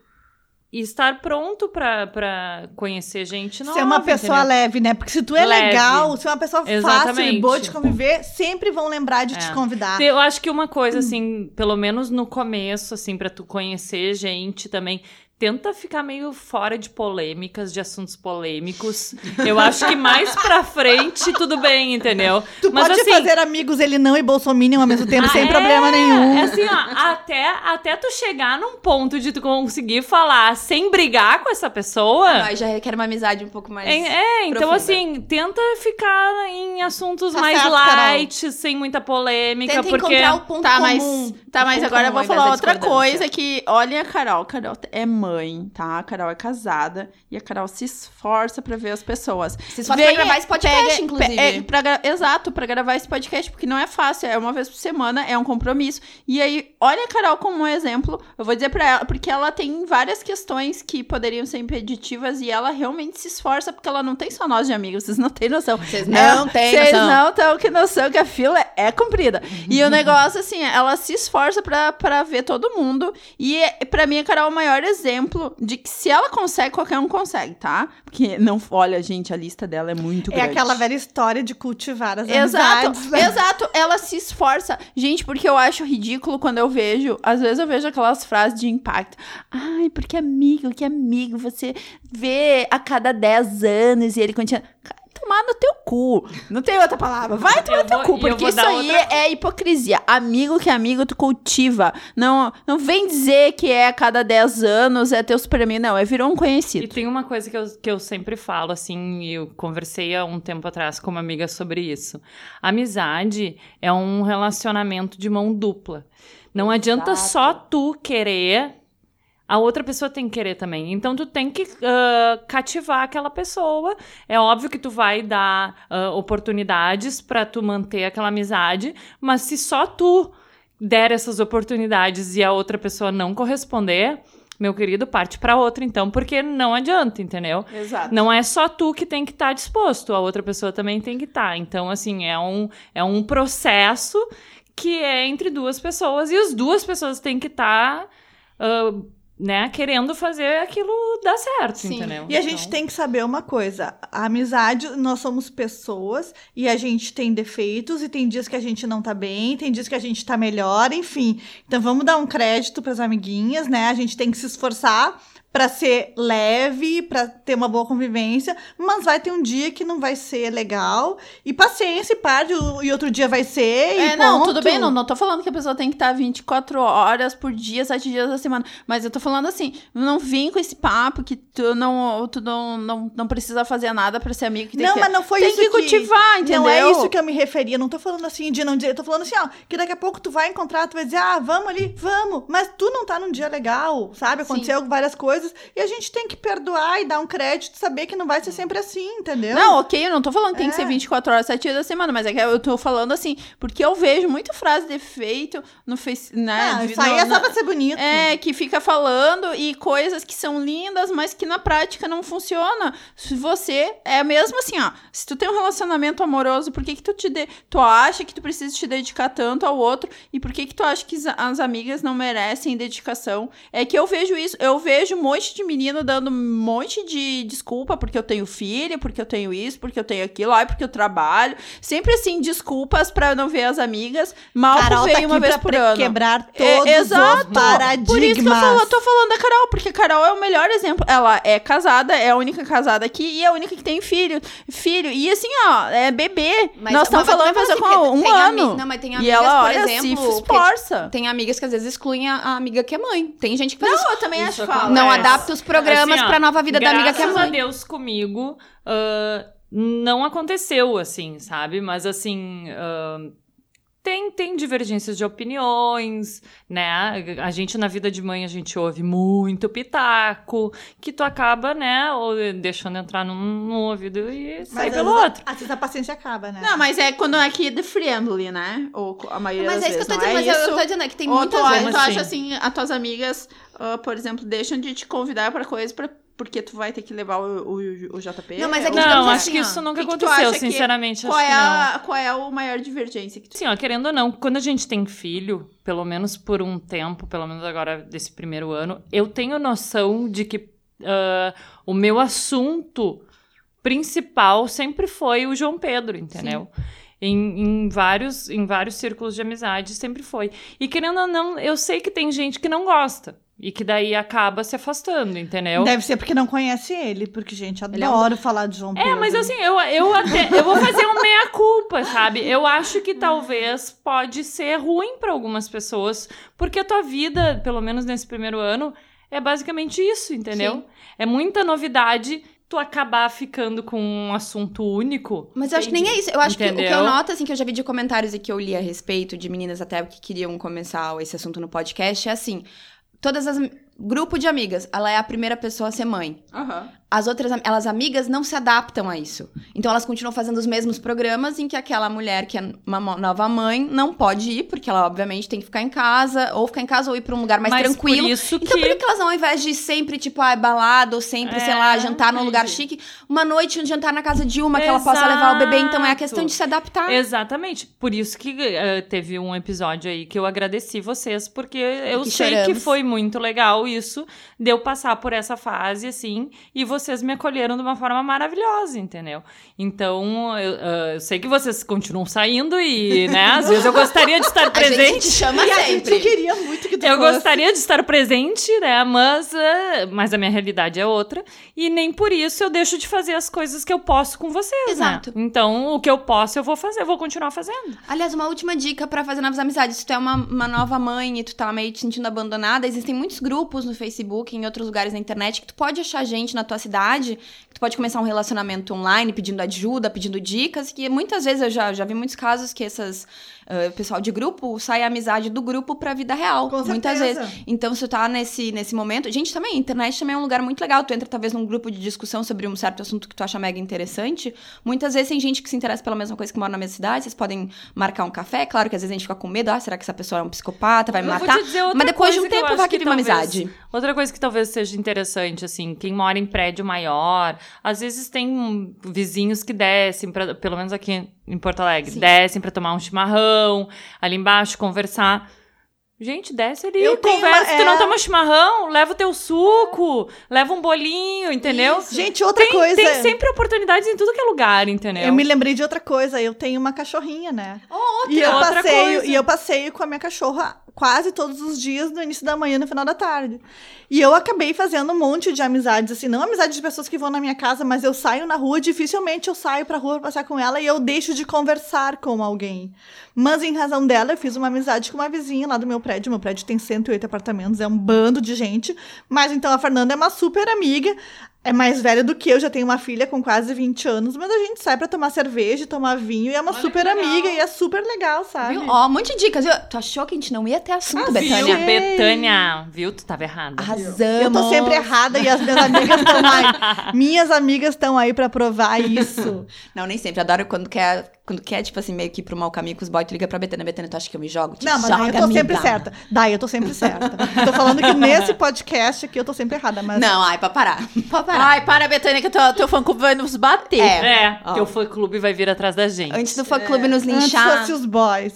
e estar pronto pra pra conhecer gente nova. Ser uma pessoa entendeu? leve, né? Porque se tu é Leve. legal, se é uma pessoa fácil e Exatamente. boa de conviver, sempre vão lembrar de te É. convidar. Eu acho que uma coisa, assim, pelo menos no começo, assim, pra tu conhecer gente também, tenta ficar meio fora de polêmicas, de assuntos polêmicos. Eu acho que mais pra frente tudo bem, entendeu? Tu Mas pode assim, fazer amigos ele não e bolsominion ao mesmo tempo, ah, sem é, problema nenhum. É assim, ó, até, até tu chegar num ponto de tu conseguir falar sem brigar com essa pessoa. Aí já requer uma amizade um pouco mais. É, é, então profunda. assim, tenta ficar em assuntos Tá mais certo, Carol. light, sem muita polêmica, Tenta porque encontrar o ponto Tá, comum. mas, tá, mas agora eu vou falar outra coisa que, olha Carol, Carol é mãe, tá? A Carol é casada e a Carol se esforça pra ver as pessoas. Se esforça pra gravar esse podcast, pega- inclusive. é, pra exato, pra gravar esse podcast, porque não é fácil, é uma vez por semana, é um compromisso. E aí, olha a Carol como um exemplo, eu vou dizer pra ela, porque ela tem várias questões que poderiam ser impeditivas e ela realmente se esforça, porque ela não tem só nós de amigos, vocês não têm noção. Vocês não têm Vocês noção. não estão que noção que a fila é, é comprida. E o negócio, assim, ela se esforça pra ver todo mundo. E é- pra mim, a Carol é o maior exemplo de que se ela consegue, qualquer um consegue, tá? Porque, não, olha, gente, a lista dela é muito É grande. aquela velha história de cultivar as Exato, amizades. né? exato. Ela se esforça. Gente, porque eu acho ridículo quando eu vejo. Às vezes eu vejo aquelas frases de impacto. Ai, porque amigo, que amigo, você vê a cada 10 anos e ele continua. Tomar no teu cu. Não tem outra palavra. Vai tomar no teu vou- cu, e porque isso aí outra- é hipocrisia. Amigo que é amigo, tu cultiva. Não, não vem dizer que é a cada 10 anos, é teu super amigo. Não, é virou um E conhecido. tem uma coisa que eu, que eu sempre falo, assim, e eu conversei há um tempo atrás com uma amiga sobre isso. Amizade é um relacionamento de mão dupla. Não adianta Exato. só tu querer, a outra pessoa tem que querer também. Então tu tem que ah, cativar aquela pessoa. É óbvio que tu vai dar ah, oportunidades pra tu manter aquela amizade, mas se só tu der essas oportunidades e a outra pessoa não corresponder, meu querido, parte pra outra então, porque não adianta, entendeu? Exato. Não é só tu que tem que estar disposto, a outra pessoa também tem que estar. Então, assim, é um, é um processo que é entre duas pessoas e as duas pessoas têm que estar, ah, né, querendo fazer aquilo dar certo, Sim. entendeu? E a gente Então- tem que saber uma coisa: a amizade, nós somos pessoas e a gente tem defeitos, e tem dias que a gente não tá bem, tem dias que a gente tá melhor, enfim. Então vamos dar um crédito pras amiguinhas, né? A gente tem que se esforçar pra ser leve, pra ter uma boa convivência, mas vai ter um dia que não vai ser legal. E paciência, e parte, e outro dia vai ser. É, não, ponto. tudo bem, não, não tô falando que a pessoa tem que estar 24 horas por dia, 7 dias da semana. Mas eu tô falando assim, não vim com esse papo que tu não, tu não, não, não precisa fazer nada pra ser amigo. Que tem Não, que, mas não foi tem isso que cultivar, entendeu? Não é isso que eu me referia. Não tô falando assim de não dizer. Eu tô falando assim, ó, que daqui a pouco tu vai encontrar, tu vai dizer, ah, vamos ali, vamos. Mas tu não tá num dia legal, sabe? Aconteceu várias coisas. E a gente tem que perdoar e dar um crédito, saber que não vai ser sempre assim, entendeu? Não, ok, eu não tô falando que tem que É. ser 24 horas, 7 dias da semana, mas é que eu tô falando assim, porque eu vejo muita frase de efeito no Face, né? Ah, isso aí é só pra ser bonito. É, que fica falando e coisas que são lindas, mas que na prática não funciona. Se você é mesmo assim, ó, se tu tem um relacionamento amoroso, por que que tu te de... tu acha que tu precisa te dedicar tanto ao outro e por que que tu acha que as- as amigas não merecem dedicação? É que eu vejo isso, eu vejo um monte de menino dando um monte de desculpa porque eu tenho filho, porque eu tenho isso, porque eu tenho aquilo, ai, porque eu trabalho. Sempre assim, desculpas pra não ver as amigas. Mal Carol veio tá uma vez pra por ano. quebrar É, todos exato. os paradigmas. Por isso que eu, falo, eu tô falando da Carol, porque a Carol é o melhor exemplo. Ela é casada, é a única casada aqui e é a única que tem filho. Filho. E assim, ó, é bebê. Mas- Nós estamos falando fazer fala assim, com um ano. Não, mas tem e amigas, ela, por olha, exemplo, se esforça. Tem amigas que às vezes excluem a, a amiga que é mãe. Tem gente que faz isso. Não, eu também Isso acho falta. Não Acontece. Adapta os programas Assim, ó, pra nova vida da amiga que é Graças a mãe. Deus comigo, ah, não aconteceu assim, sabe? Mas assim. ah, tem, tem divergências de opiniões, né? A gente, na vida de mãe, a gente ouve muito pitaco, que tu acaba, né, ou deixando entrar num, num ouvido e sai Mas pelo às vezes- outro. Às vezes a paciência acaba, né? Não, mas é quando é kid friendly, né? Ou a maioria Mas das é isso que eu vezes, tô dizendo, é mas isso? eu tô dizendo é que tem Como vezes. tu acha assim? assim, as tuas amigas, ah, por exemplo, deixam de te convidar pra coisas pra, porque tu vai ter que levar o, o, o JP? Não, mas é que Não, assim, acho que ó, isso nunca que que aconteceu, que- sinceramente. qual acho é, que não. a, qual é a maior divergência que tu Sim, ó, querendo ou não, quando a gente tem filho, pelo menos por um tempo, pelo menos agora desse primeiro ano, eu tenho noção de que ah, o meu assunto principal sempre foi o João Pedro, entendeu? Em, em vários, em vários círculos de amizade sempre foi. E querendo ou não, eu sei que tem gente que não gosta. E que daí acaba se afastando, entendeu? Deve ser porque não conhece ele, porque, gente, Ele é um- adoro falar de João Pedro. É, mas assim, eu, eu até. Eu vou fazer um meia-culpa, sabe? Eu acho que talvez pode ser ruim para algumas pessoas, porque a tua vida, pelo menos nesse primeiro ano, é basicamente isso, entendeu? Sim. É muita novidade tu acabar ficando com um assunto único. Mas eu acho que nem é isso. Eu acho que o que eu Entendeu? noto, assim, que eu já vi de comentários e que eu li a respeito de meninas até que queriam começar esse assunto no podcast, é assim: todas as. Grupo de amigas, ela é a primeira pessoa a ser mãe. Aham. As outras, elas amigas, não se adaptam a isso. Então elas continuam fazendo os mesmos programas em que aquela mulher que é uma nova mãe não pode ir, porque ela, obviamente, tem que ficar em casa, ou ficar em casa ou ir pra um lugar mais Mas tranquilo. por isso Então, por que. que que elas não, ao invés de sempre, tipo, ah, balada, ou sempre, sei lá, É, jantar num lugar chique, uma noite, um jantar na casa de uma, que ela possa levar o bebê. Então, é a Exato. questão de se adaptar. Exatamente. Por isso que eh, teve um episódio aí que eu agradeci vocês, porque eu que sei que choramos. foi muito legal isso, de eu passar por essa fase, assim, e vocês me acolheram de uma forma maravilhosa, entendeu? Então, eu, ah, eu sei que vocês continuam saindo e, né, às vezes eu gostaria de estar A gente te presente. chama E a gente sempre. queria muito tu Eu fosse. gostaria de estar presente, né? Mas, eh, mas a minha realidade é outra. E nem por isso eu deixo de fazer as coisas que eu posso com vocês, Exato. né? Então, o que eu posso, eu vou fazer, eu vou continuar fazendo. Aliás, uma última dica pra fazer novas amizades. Se tu é uma, uma nova mãe e tu tá meio te sentindo abandonada, existem muitos grupos no Facebook, em outros lugares na internet, que tu pode achar gente na tua cidade, que tu pode começar um relacionamento online, pedindo ajuda, pedindo dicas, que muitas vezes eu já, já vi muitos casos que essas. ah, pessoal de grupo sai a amizade do grupo pra vida real. Com muitas vezes. Então, se tu tá nesse, nesse momento. Gente, também, a internet também é um lugar muito legal. Tu entra, talvez, num grupo de discussão sobre um certo assunto que tu acha mega interessante. Muitas vezes tem gente que se interessa pela mesma coisa que mora na mesma cidade. Vocês podem marcar um café. Claro que às vezes a gente fica com medo. Ah, será que essa pessoa é um psicopata? Vai me matar? Mas depois de um tempo vai que criar uma talvez- amizade. Outra coisa que talvez seja interessante, assim, quem mora em prédio maior, às vezes tem vizinhos que descem, pra, pelo menos aqui em Porto Alegre, Sim. descem pra tomar um chimarrão, ali embaixo, conversar. Gente, desce ali, Eu conversa. uma- Tu não é. toma chimarrão, leva o teu suco, leva um bolinho, entendeu? Gente, outra Tem, coisa. tem sempre oportunidades em tudo que é lugar, entendeu? Eu me lembrei de outra coisa. Eu tenho uma cachorrinha, né? Outra. E eu outra passeio, coisa. e eu passeio com a minha cachorra quase todos os dias, no início da manhã e no final da tarde. E eu acabei fazendo um monte de amizades, assim, não amizade de pessoas que vão na minha casa, mas eu saio na rua, dificilmente eu saio pra rua pra passar com ela e eu deixo de conversar com alguém. Mas em razão dela, eu fiz uma amizade com uma vizinha lá do meu prédio. Meu prédio tem 108 apartamentos, é um bando de gente. Mas então a Fernanda é uma super amiga é mais velha do que eu, já tem uma filha com quase 20 anos, mas a gente sai pra tomar cerveja, tomar vinho, e é uma Olha super amiga, e é super legal, sabe? Viu? Ó, um monte de dicas. viu? Tu achou que a gente não ia ter assunto, Ah, Betânia? Viu, Betânia? Viu? Tu tava errada. Arrasamos. Eu tô sempre errada e as minhas amigas estão aí. Minhas amigas estão aí pra provar isso. Não, nem sempre. Adoro quando quer, quando quer, tipo assim, meio que ir pro mau caminho com os boys, tu liga pra Betânia. Betânia, tu acha que eu me jogo? Te Não, mas joga, daí eu tô amiga. sempre certa. Daí eu tô sempre certa. tô falando que nesse podcast aqui eu tô sempre errada, mas. Não, ai, pra parar. Pra parar. Ai, para, Betânia, que teu, teu fã-clube vai nos bater. É. É, Ó. teu fã-clube vai vir atrás da gente. Antes do fã-clube nos Antes linchar, fosse os boys.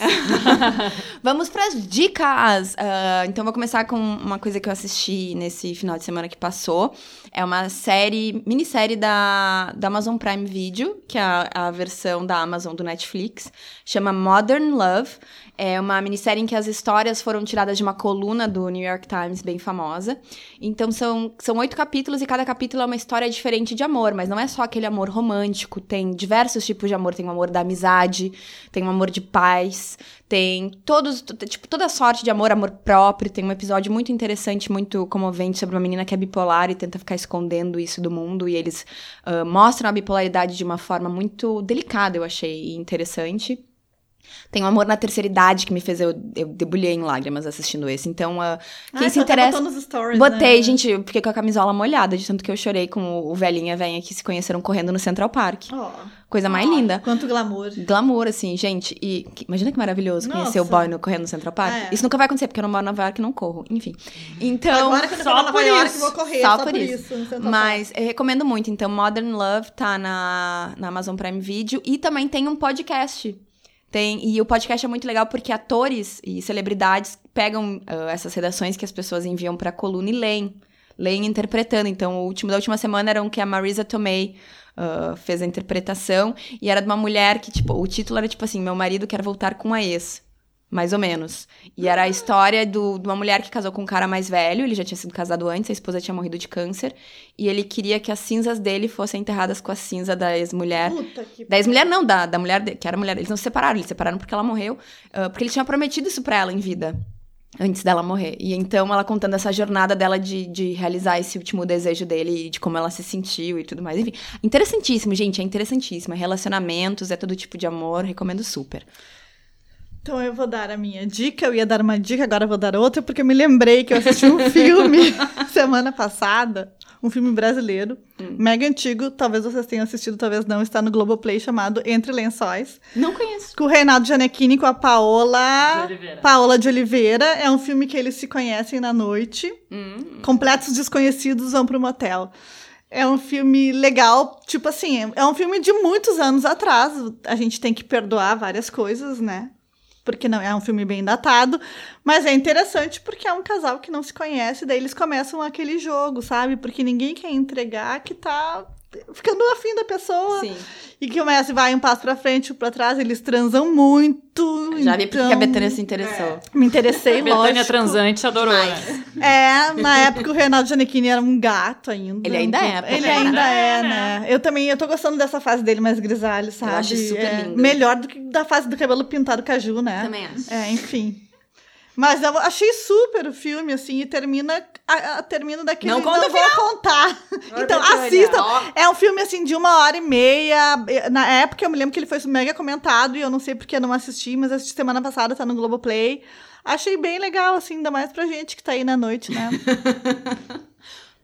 vamos pras dicas. Ah, então, vou começar com uma coisa que eu assisti nesse final de semana que passou. É uma série, minissérie da, da Amazon Prime Video, que é a, a versão da Amazon do Netflix. Chama Modern Love. É uma minissérie em que as histórias foram tiradas de uma coluna do New York Times bem famosa. Então são, são oito capítulos e cada capítulo é uma história diferente de amor, mas não é só aquele amor romântico. Tem diversos tipos de amor. Tem o amor da amizade, tem o amor de paz, tem todos, tipo, toda sorte de amor, amor próprio. Tem um episódio muito interessante, muito comovente sobre uma menina que é bipolar e tenta ficar escondendo isso do mundo. E eles ah, mostram a bipolaridade de uma forma muito delicada, eu achei e interessante. Tem o Amor na Terceira Idade, que me fez eu, eu debulhei em lágrimas assistindo esse. Então, ah, quem Ai, se até interessa. botou nos stories, Botei, né? gente, eu fiquei com a camisola molhada, de tanto que eu chorei com o, velhinho e a velha que se conheceram correndo no Central Park. Ó, Coisa mais linda. quanto glamour. Glamour, assim, gente. E que- imagina que maravilhoso conhecer o Nossa. boy no, correndo no Central Park. É. Isso nunca vai acontecer, porque eu não moro em Nova York e não corro. Enfim. Então. Agora que eu só em Nova por York, isso. vou correr. Só Só, por por isso. isso. no Central Mas eu recomendo muito. Então, Modern Love tá na, na Amazon Prime Video. E também tem um podcast. Tem, e o podcast é muito legal porque atores e celebridades pegam ah, essas redações que as pessoas enviam pra coluna e leem. Leem interpretando. Então, o último da última semana era um que a Marisa Tomei ah, fez a interpretação. E era de uma mulher que, tipo, o título era tipo assim: Meu marido quer voltar com a ex. Mais ou menos. E era a história do, de uma mulher que casou com um cara mais velho, ele já tinha sido casado antes, a esposa tinha morrido de câncer, e ele queria que as cinzas dele fossem enterradas com a cinza da ex-mulher. Puta que Da ex-mulher, não, da, da mulher, de- que era mulher. Eles não se separaram, eles se separaram porque ela morreu, ah, porque ele tinha prometido isso pra ela em vida. Antes dela morrer. E então ela contando essa jornada dela de, de realizar esse último desejo dele e de como ela se sentiu e tudo mais. Enfim, interessantíssimo, gente. É interessantíssimo. É relacionamentos, é todo tipo de amor. Recomendo super. Então eu vou dar a minha dica. Eu ia dar uma dica, agora eu vou dar outra, porque eu me lembrei que eu assisti um filme semana passada. Um filme brasileiro, mega antigo, talvez vocês tenham assistido, talvez não, está no Globoplay, chamado Entre Lençóis. Não conheço. Com o Reinaldo Gianecchini, com a Paola... De Oliveira. Paola de Oliveira. É um filme que eles se conhecem na noite. Completos desconhecidos vão pro motel. É um filme legal, tipo assim, é um filme de muitos anos atrás. A gente tem que perdoar várias coisas, né? Porque não é um filme bem datado, mas é interessante porque é um casal que não se conhece, daí eles começam aquele jogo, sabe? Porque ninguém quer entregar que tá ficando afim da pessoa. Sim. E que começa e vai um passo pra frente, um pra trás, eles transam muito. Já vi porque então... a Betânia se interessou. Me interessei, Betânia lógico. transante adorou, né? É, na época o Renato Giannichini era um gato ainda. Ele ainda é, Ele né? ainda é, É, né? Eu também, eu tô gostando dessa fase dele mais grisalho, sabe? acho super É lindo. Melhor do que da fase do cabelo pintado caju, né? Também acho. É, enfim. Mas eu achei super o filme, assim, e termina, a, a- termina daquele... Não conta o vou contar. então, assista. É um filme, assim, de uma hora e meia. Na época, eu me lembro que ele foi mega comentado, e eu não sei porque eu não assisti, mas assisti semana passada, tá no Globoplay. Achei bem legal, assim, ainda mais pra gente que tá aí na noite, né?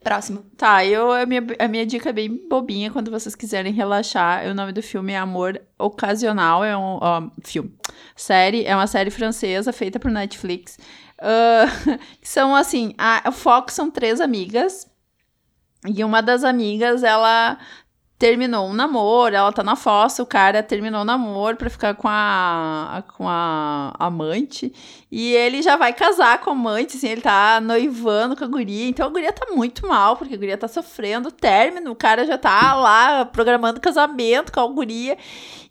Próximo. Tá, eu, a, minha, a minha dica é bem bobinha quando vocês quiserem relaxar. O nome do filme é Amor Ocasional, é um ó, filme. Série, é uma série francesa feita por Netflix. Que são assim, a- o foco são três amigas. E uma das amigas, ela terminou um namoro, ela tá na fossa, o cara terminou o namoro pra ficar com a, com a amante. E ele já vai casar com a amante, assim, ele tá noivando com a guria. Então a guria tá muito mal, porque a guria tá sofrendo término, o cara já tá lá programando casamento com a guria.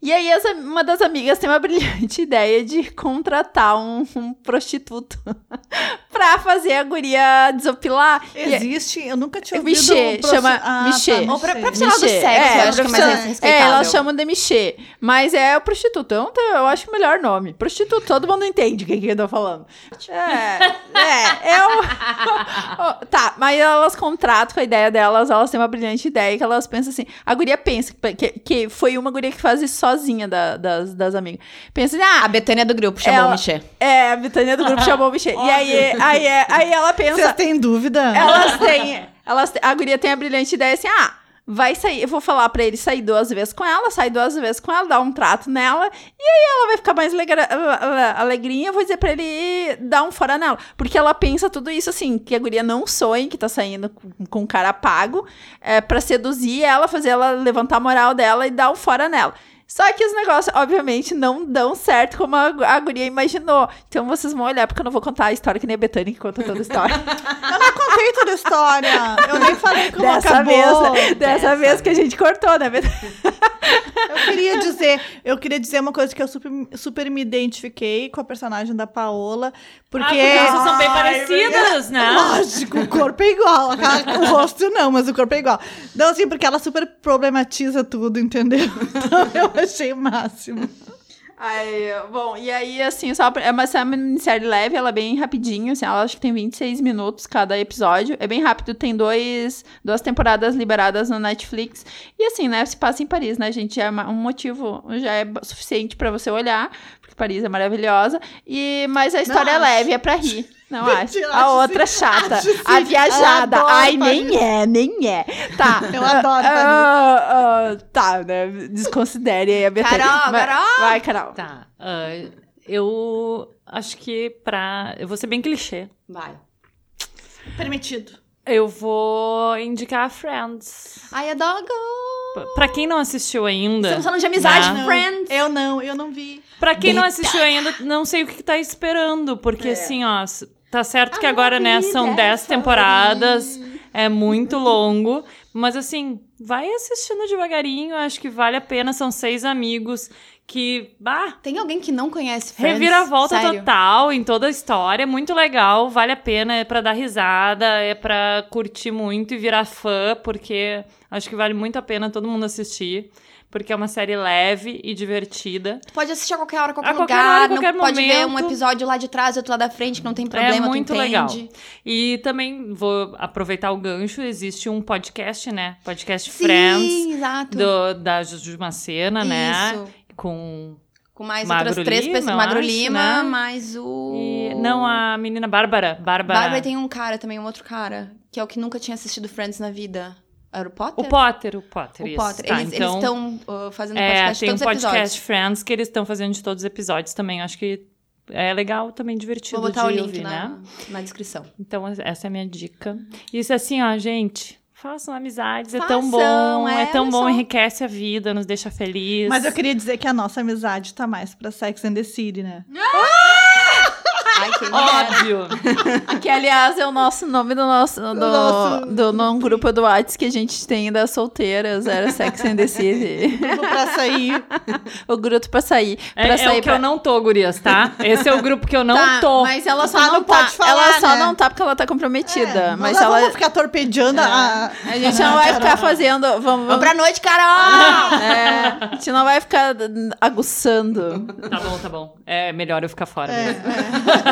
E aí as- uma das amigas tem uma brilhante ideia de contratar um, um prostituto pra fazer a guria desopilar. E- Existe, eu nunca tinha ouvido... Michê, profi- chama Ah, Michê. tá, pra- Michê. profissional do Michê. Sexo, eu acho que é mais profissional- respeitável. É, elas chamam de Michê. Mas é o prostituto. Eu, não tenho- eu acho o melhor nome. Prostituto, todo mundo entende o que, que eu tô falando. É, é, é o... Tá, mas elas contratam com a ideia delas, elas têm uma brilhante ideia que elas pensam assim. A guria pensa que, que foi uma guria que faz isso sozinha da- das, das amigas. Pensa assim, ah, A Betânia do grupo chamou Ela- o Michê. é, a Vitânia do grupo chamou o Michê. E aí, aí, é- aí ela pensa. Vocês têm dúvida? Elas têm. Elas, têm- a guria tem a brilhante ideia assim: ah, vai sair. Eu vou falar pra ele sair duas vezes com ela, sai duas vezes com ela, dar um trato nela. E aí ela vai ficar mais alegrinha. Eu vou dizer pra ele dar um fora nela. Porque ela pensa tudo isso assim: que a guria não sonha, que tá saindo com, um cara pago, é, pra seduzir ela, fazer ela levantar a moral dela e dar um fora nela. Só que os negócios, obviamente, não dão certo como a, a guria imaginou. Então vocês vão olhar, porque eu não vou contar a história que nem a Betânia que conta toda a história. Eu não contei toda a história. Eu nem falei como dessa acabou. vez, né? dessa vez que a gente cortou, né? Eu queria dizer, eu queria dizer uma coisa que eu super, super me identifiquei com a personagem da Paola, porque, Ah, porque elas são bem parecidas, né? Lógico, o corpo é igual, o rosto não, mas o corpo é igual. Então, assim, porque ela super problematiza tudo, entendeu? Então eu achei o máximo. Ai, bom, e aí, assim, só pra- é uma, é minissérie leve, ela é bem rapidinho, assim, ela acho que tem 26 minutos cada episódio. É bem rápido, tem dois, duas temporadas liberadas no Netflix. E assim, né, se passa em Paris, né, gente? É um motivo, já é suficiente pra você olhar, porque Paris é maravilhosa. E, mas a história é acho. leve, é pra rir. Não acho. A outra sim, chata. A viajada. Adoro Ai, nem é, nem é. Tá. Eu adoro Ah, ah, Tá, né? Desconsidere aí a Betânia. Carol, Vai- Carol! Vai, Carol. Tá. eu acho que pra. Eu vou ser bem clichê. Vai. Permitido. Eu vou indicar Friends. Ai, a dog. P- Pra quem não assistiu ainda. Estamos falando de amizade, né? Não, friends. Eu não, eu não vi. Pra quem não assistiu ainda, não sei o que, que tá esperando. Porque assim, ó, tá certo que agora, né, são 10 temporadas. É muito longo. Mas assim, vai assistindo devagarinho. Acho que vale a pena. São seis amigos que. Bah, Tem alguém que não conhece Friends? Reviravolta Sério? total em toda a história, muito legal, vale a pena, é pra dar risada, é pra curtir muito e virar fã, porque acho que vale muito a pena todo mundo assistir, porque é uma série leve e divertida. Tu pode assistir a qualquer hora, qualquer A qualquer lugar. hora, qualquer não pode ver um momento. episódio lá de trás e outro lá da frente, que não tem problema, é muito legal. E também vou aproveitar o gancho, existe um podcast, né? Podcast Sim, Friends exato. do, da Juju Macena, né? Isso. Com Com mais Magro outras três pessoas. Magro acho, Lima, né? mais o... e, não a menina Bárbara, Bárbara. Bárbara tem um cara também, um outro cara, que é o que nunca tinha assistido Friends na vida. Era o Potter? O Potter, o Potter, O isso. Potter. Tá, eles então, estão fazendo é, podcast de tem um todos os podcast episódios. Friends que eles estão fazendo de todos os episódios também. Acho que é legal, também divertido Vou botar o de link ouvir, na, né? na descrição. Então, essa é a minha dica. Isso assim, ó, gente, façam amizades, é tão Façam, bom, é, é, tão bom, só. enriquece a vida, nos deixa feliz. Mas eu queria dizer que a nossa amizade tá mais pra Sex and the City, né? Ai. Óbvio. Que, aliás, é o nosso nome do nosso. Do, nosso- do, num grupo do WhatsApp que a gente tem das solteiras. Era Sex and the City. Grupo pra sair. o grupo pra sair. É, Pra é sair o que eu não tô, gurias, tá? Esse é o grupo que eu não Tá, tô. Mas ela só Tá, não, não tá. pode falar, ela só né? não tá porque ela tá comprometida. É, mas ela. vamos ficar torpedeando a... A gente não vai ficar fazendo. Vamos, Vamos vamos, pra noite, Carol! é, a gente não vai ficar aguçando. Tá bom, tá bom. É melhor eu ficar fora É, mesmo.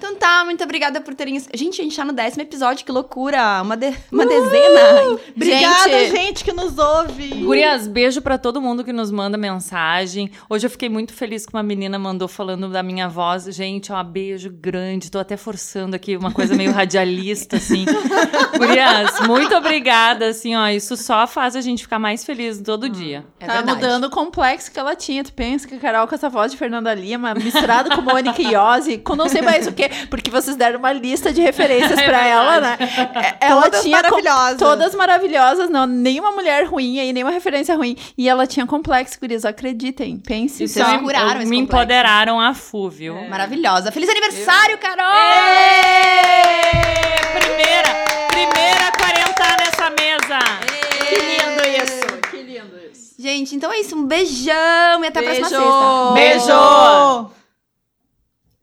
Então tá, muito obrigada por terem... Gente, a gente tá no décimo episódio, que loucura! Uma, de... uma dezena! Obrigada, Gente- gente, que nos ouve. Gurias, beijo pra todo mundo que nos manda mensagem. Hoje eu fiquei muito feliz que uma menina mandou falando da minha voz. Gente, ó, beijo grande. Tô até forçando aqui uma coisa meio radialista, assim. Gurias, muito obrigada, assim, ó. Isso só faz a gente ficar mais feliz todo dia. É tá verdade. mudando o complexo que ela tinha. Tu pensa que a Carol com essa voz de Fernanda Lima, misturado com Mônica Iose, com não sei mais o quê. Porque vocês deram uma lista de referências É pra ela, né? É, Ela Todas tinha maravilhosas. todas maravilhosas, não, nenhuma mulher ruim aí, nenhuma referência ruim. E ela tinha complexo, gurias, acreditem. Pense Isso Vocês me- curaram eu- esse me complexo. empoderaram a Fu, viu? Maravilhosa. Feliz aniversário, Carol! Primeira, primeira quarentena nessa mesa. Que lindo isso, que lindo isso. Gente, então é isso. Um beijão e até a próxima Beijo. sexta. Beijo!